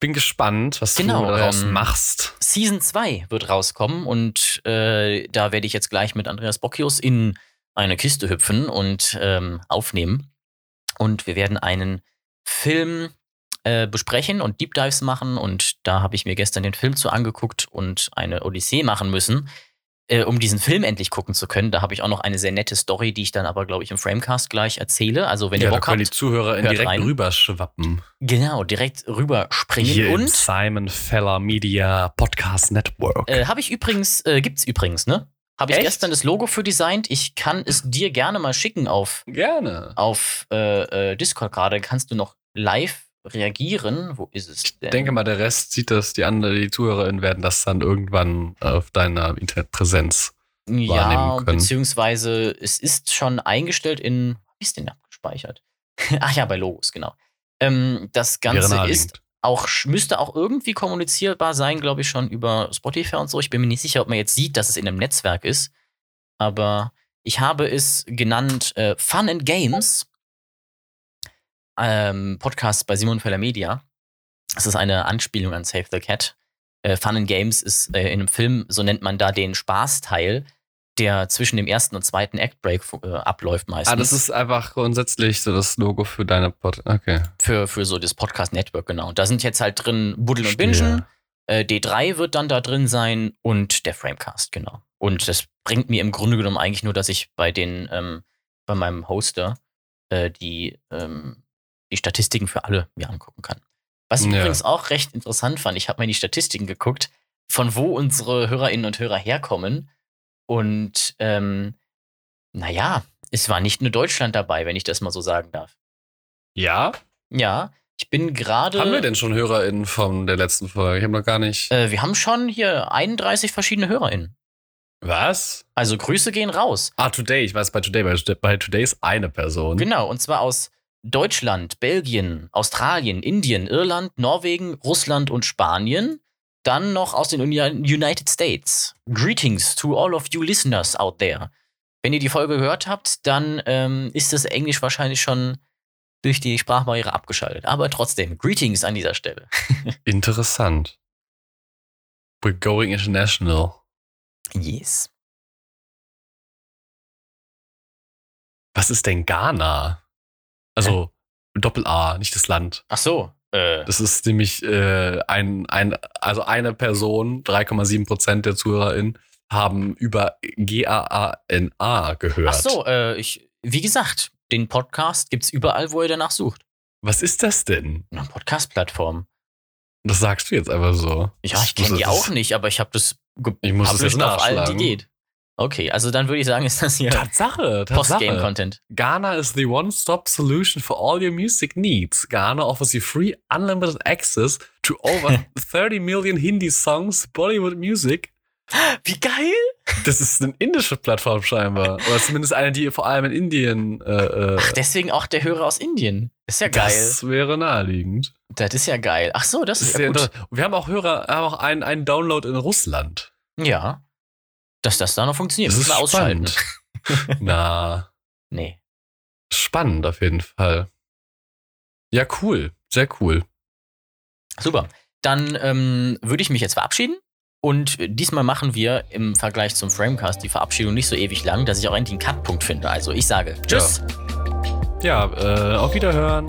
bin gespannt, was genau, du daraus ähm, machst. Season 2 wird rauskommen und äh, da werde ich jetzt gleich mit Andreas Bocchius in eine Kiste hüpfen und ähm, aufnehmen. Und wir werden einen Film äh, besprechen und Deep Dives machen. Und da habe ich mir gestern den Film zu angeguckt und eine Odyssee machen müssen äh, um diesen Film endlich gucken zu können. Da habe ich auch noch eine sehr nette Story, die ich dann aber, glaube ich, im Framecast gleich erzähle. Also, wenn ja, ihr Bock da können habt, die Zuhörer direkt rein. rüberschwappen. Genau, direkt rüberspringen. Hier und Simon Feller Media Podcast Network. Äh, habe ich übrigens, äh, gibt's übrigens, ne? Habe ich Echt? gestern das Logo für designt. Ich kann es dir gerne mal schicken auf, gerne. auf äh, äh, Discord gerade. Kannst du noch live reagieren. Wo ist es denn? Ich denke mal, der Rest sieht das, die anderen, die ZuhörerInnen werden das dann irgendwann auf deiner Internetpräsenz ja, wahrnehmen können. Beziehungsweise es ist schon eingestellt in, wie ist denn abgespeichert? [LAUGHS] Ach ja, bei Logos, genau. Ähm, das Ganze ist auch, müsste auch irgendwie kommunizierbar sein, glaube ich, schon über Spotify und so. Ich bin mir nicht sicher, ob man jetzt sieht, dass es in einem Netzwerk ist. Aber ich habe es genannt äh, Fun and Games ähm, Podcast bei Simon Feller Media. Das ist eine Anspielung an Save the Cat. Äh, Fun and Games ist äh, in einem Film, so nennt man da den Spaßteil, der zwischen dem ersten und zweiten Actbreak äh, abläuft meistens. Ah, das ist einfach grundsätzlich so das Logo für deine Pod. Okay. Für, für so das Podcast Network, genau. Und da sind jetzt halt drin Buddel und Bingen. Äh, D3 wird dann da drin sein und der Framecast, genau. Und das bringt mir im Grunde genommen eigentlich nur, dass ich bei den, ähm, bei meinem Hoster äh, die ähm, die Statistiken für alle mir angucken kann. Was ich ja. übrigens auch recht interessant fand, ich habe mir die Statistiken geguckt, von wo unsere Hörerinnen und Hörer herkommen. Und ähm, naja, es war nicht nur Deutschland dabei, wenn ich das mal so sagen darf. Ja? Ja, ich bin gerade. Haben wir denn schon HörerInnen von der letzten Folge? Ich habe noch gar nicht. Äh, wir haben schon hier 31 verschiedene HörerInnen. Was? Also Grüße gehen raus. Ah, Today, ich weiß bei Today, bei, bei Today ist eine Person. Genau, und zwar aus Deutschland, Belgien, Australien, Indien, Irland, Norwegen, Russland und Spanien. Dann noch aus den Uni United States. Greetings to all of you listeners out there. Wenn ihr die Folge gehört habt, dann ähm, ist das Englisch wahrscheinlich schon durch die Sprachbarriere abgeschaltet. Aber trotzdem, Greetings an dieser Stelle. [LAUGHS] Interessant. We're going international. Yes. Was ist denn Ghana? Also Doppel-A, nicht das Land. Ach so. Äh, Das ist nämlich äh, ein, ein, also eine Person, 3,7 Prozent der ZuhörerInnen, haben über G-A-A-N-A gehört. ach so, äh, ich, wie gesagt, den Podcast gibt's überall, wo ihr danach sucht. Was ist das denn? Eine Podcast-Plattform. Das sagst du jetzt einfach so. Ja, ich kenne die das- auch nicht, aber ich habe das Ich muss das jetzt auf allen, die nachschlagen. geht. Okay, also dann würde ich sagen, [LAUGHS] ist das hier Tatsache, Tatsache. Postgame-Content. Ghana is the one-stop solution for all your music needs. Ghana offers you free unlimited access to over [LAUGHS] 30 million Hindi songs, Bollywood music. [GASPS] Wie geil! Das ist eine indische Plattform scheinbar. [LAUGHS] Oder zumindest eine, die vor allem in Indien. Äh, äh, Ach, deswegen auch der Hörer aus Indien. Ist ja geil. das wäre naheliegend. Das ist ja geil. Ach so, das, Das ist ja gut. interessant. Wir haben auch Hörer, haben auch einen, einen Download in Russland. Ja. Dass das da noch funktioniert. Das Müssen ist wir ausschalten. spannend. [LAUGHS] Na, Nee. spannend auf jeden Fall. Ja, cool. Sehr cool. Super. Dann ähm, würde ich mich jetzt verabschieden. Und diesmal machen wir im Vergleich zum Framecast die Verabschiedung nicht so ewig lang, dass ich auch endlich einen Cut-Punkt finde. Also ich sage Tschüss. Ja, äh, auf Wiederhören.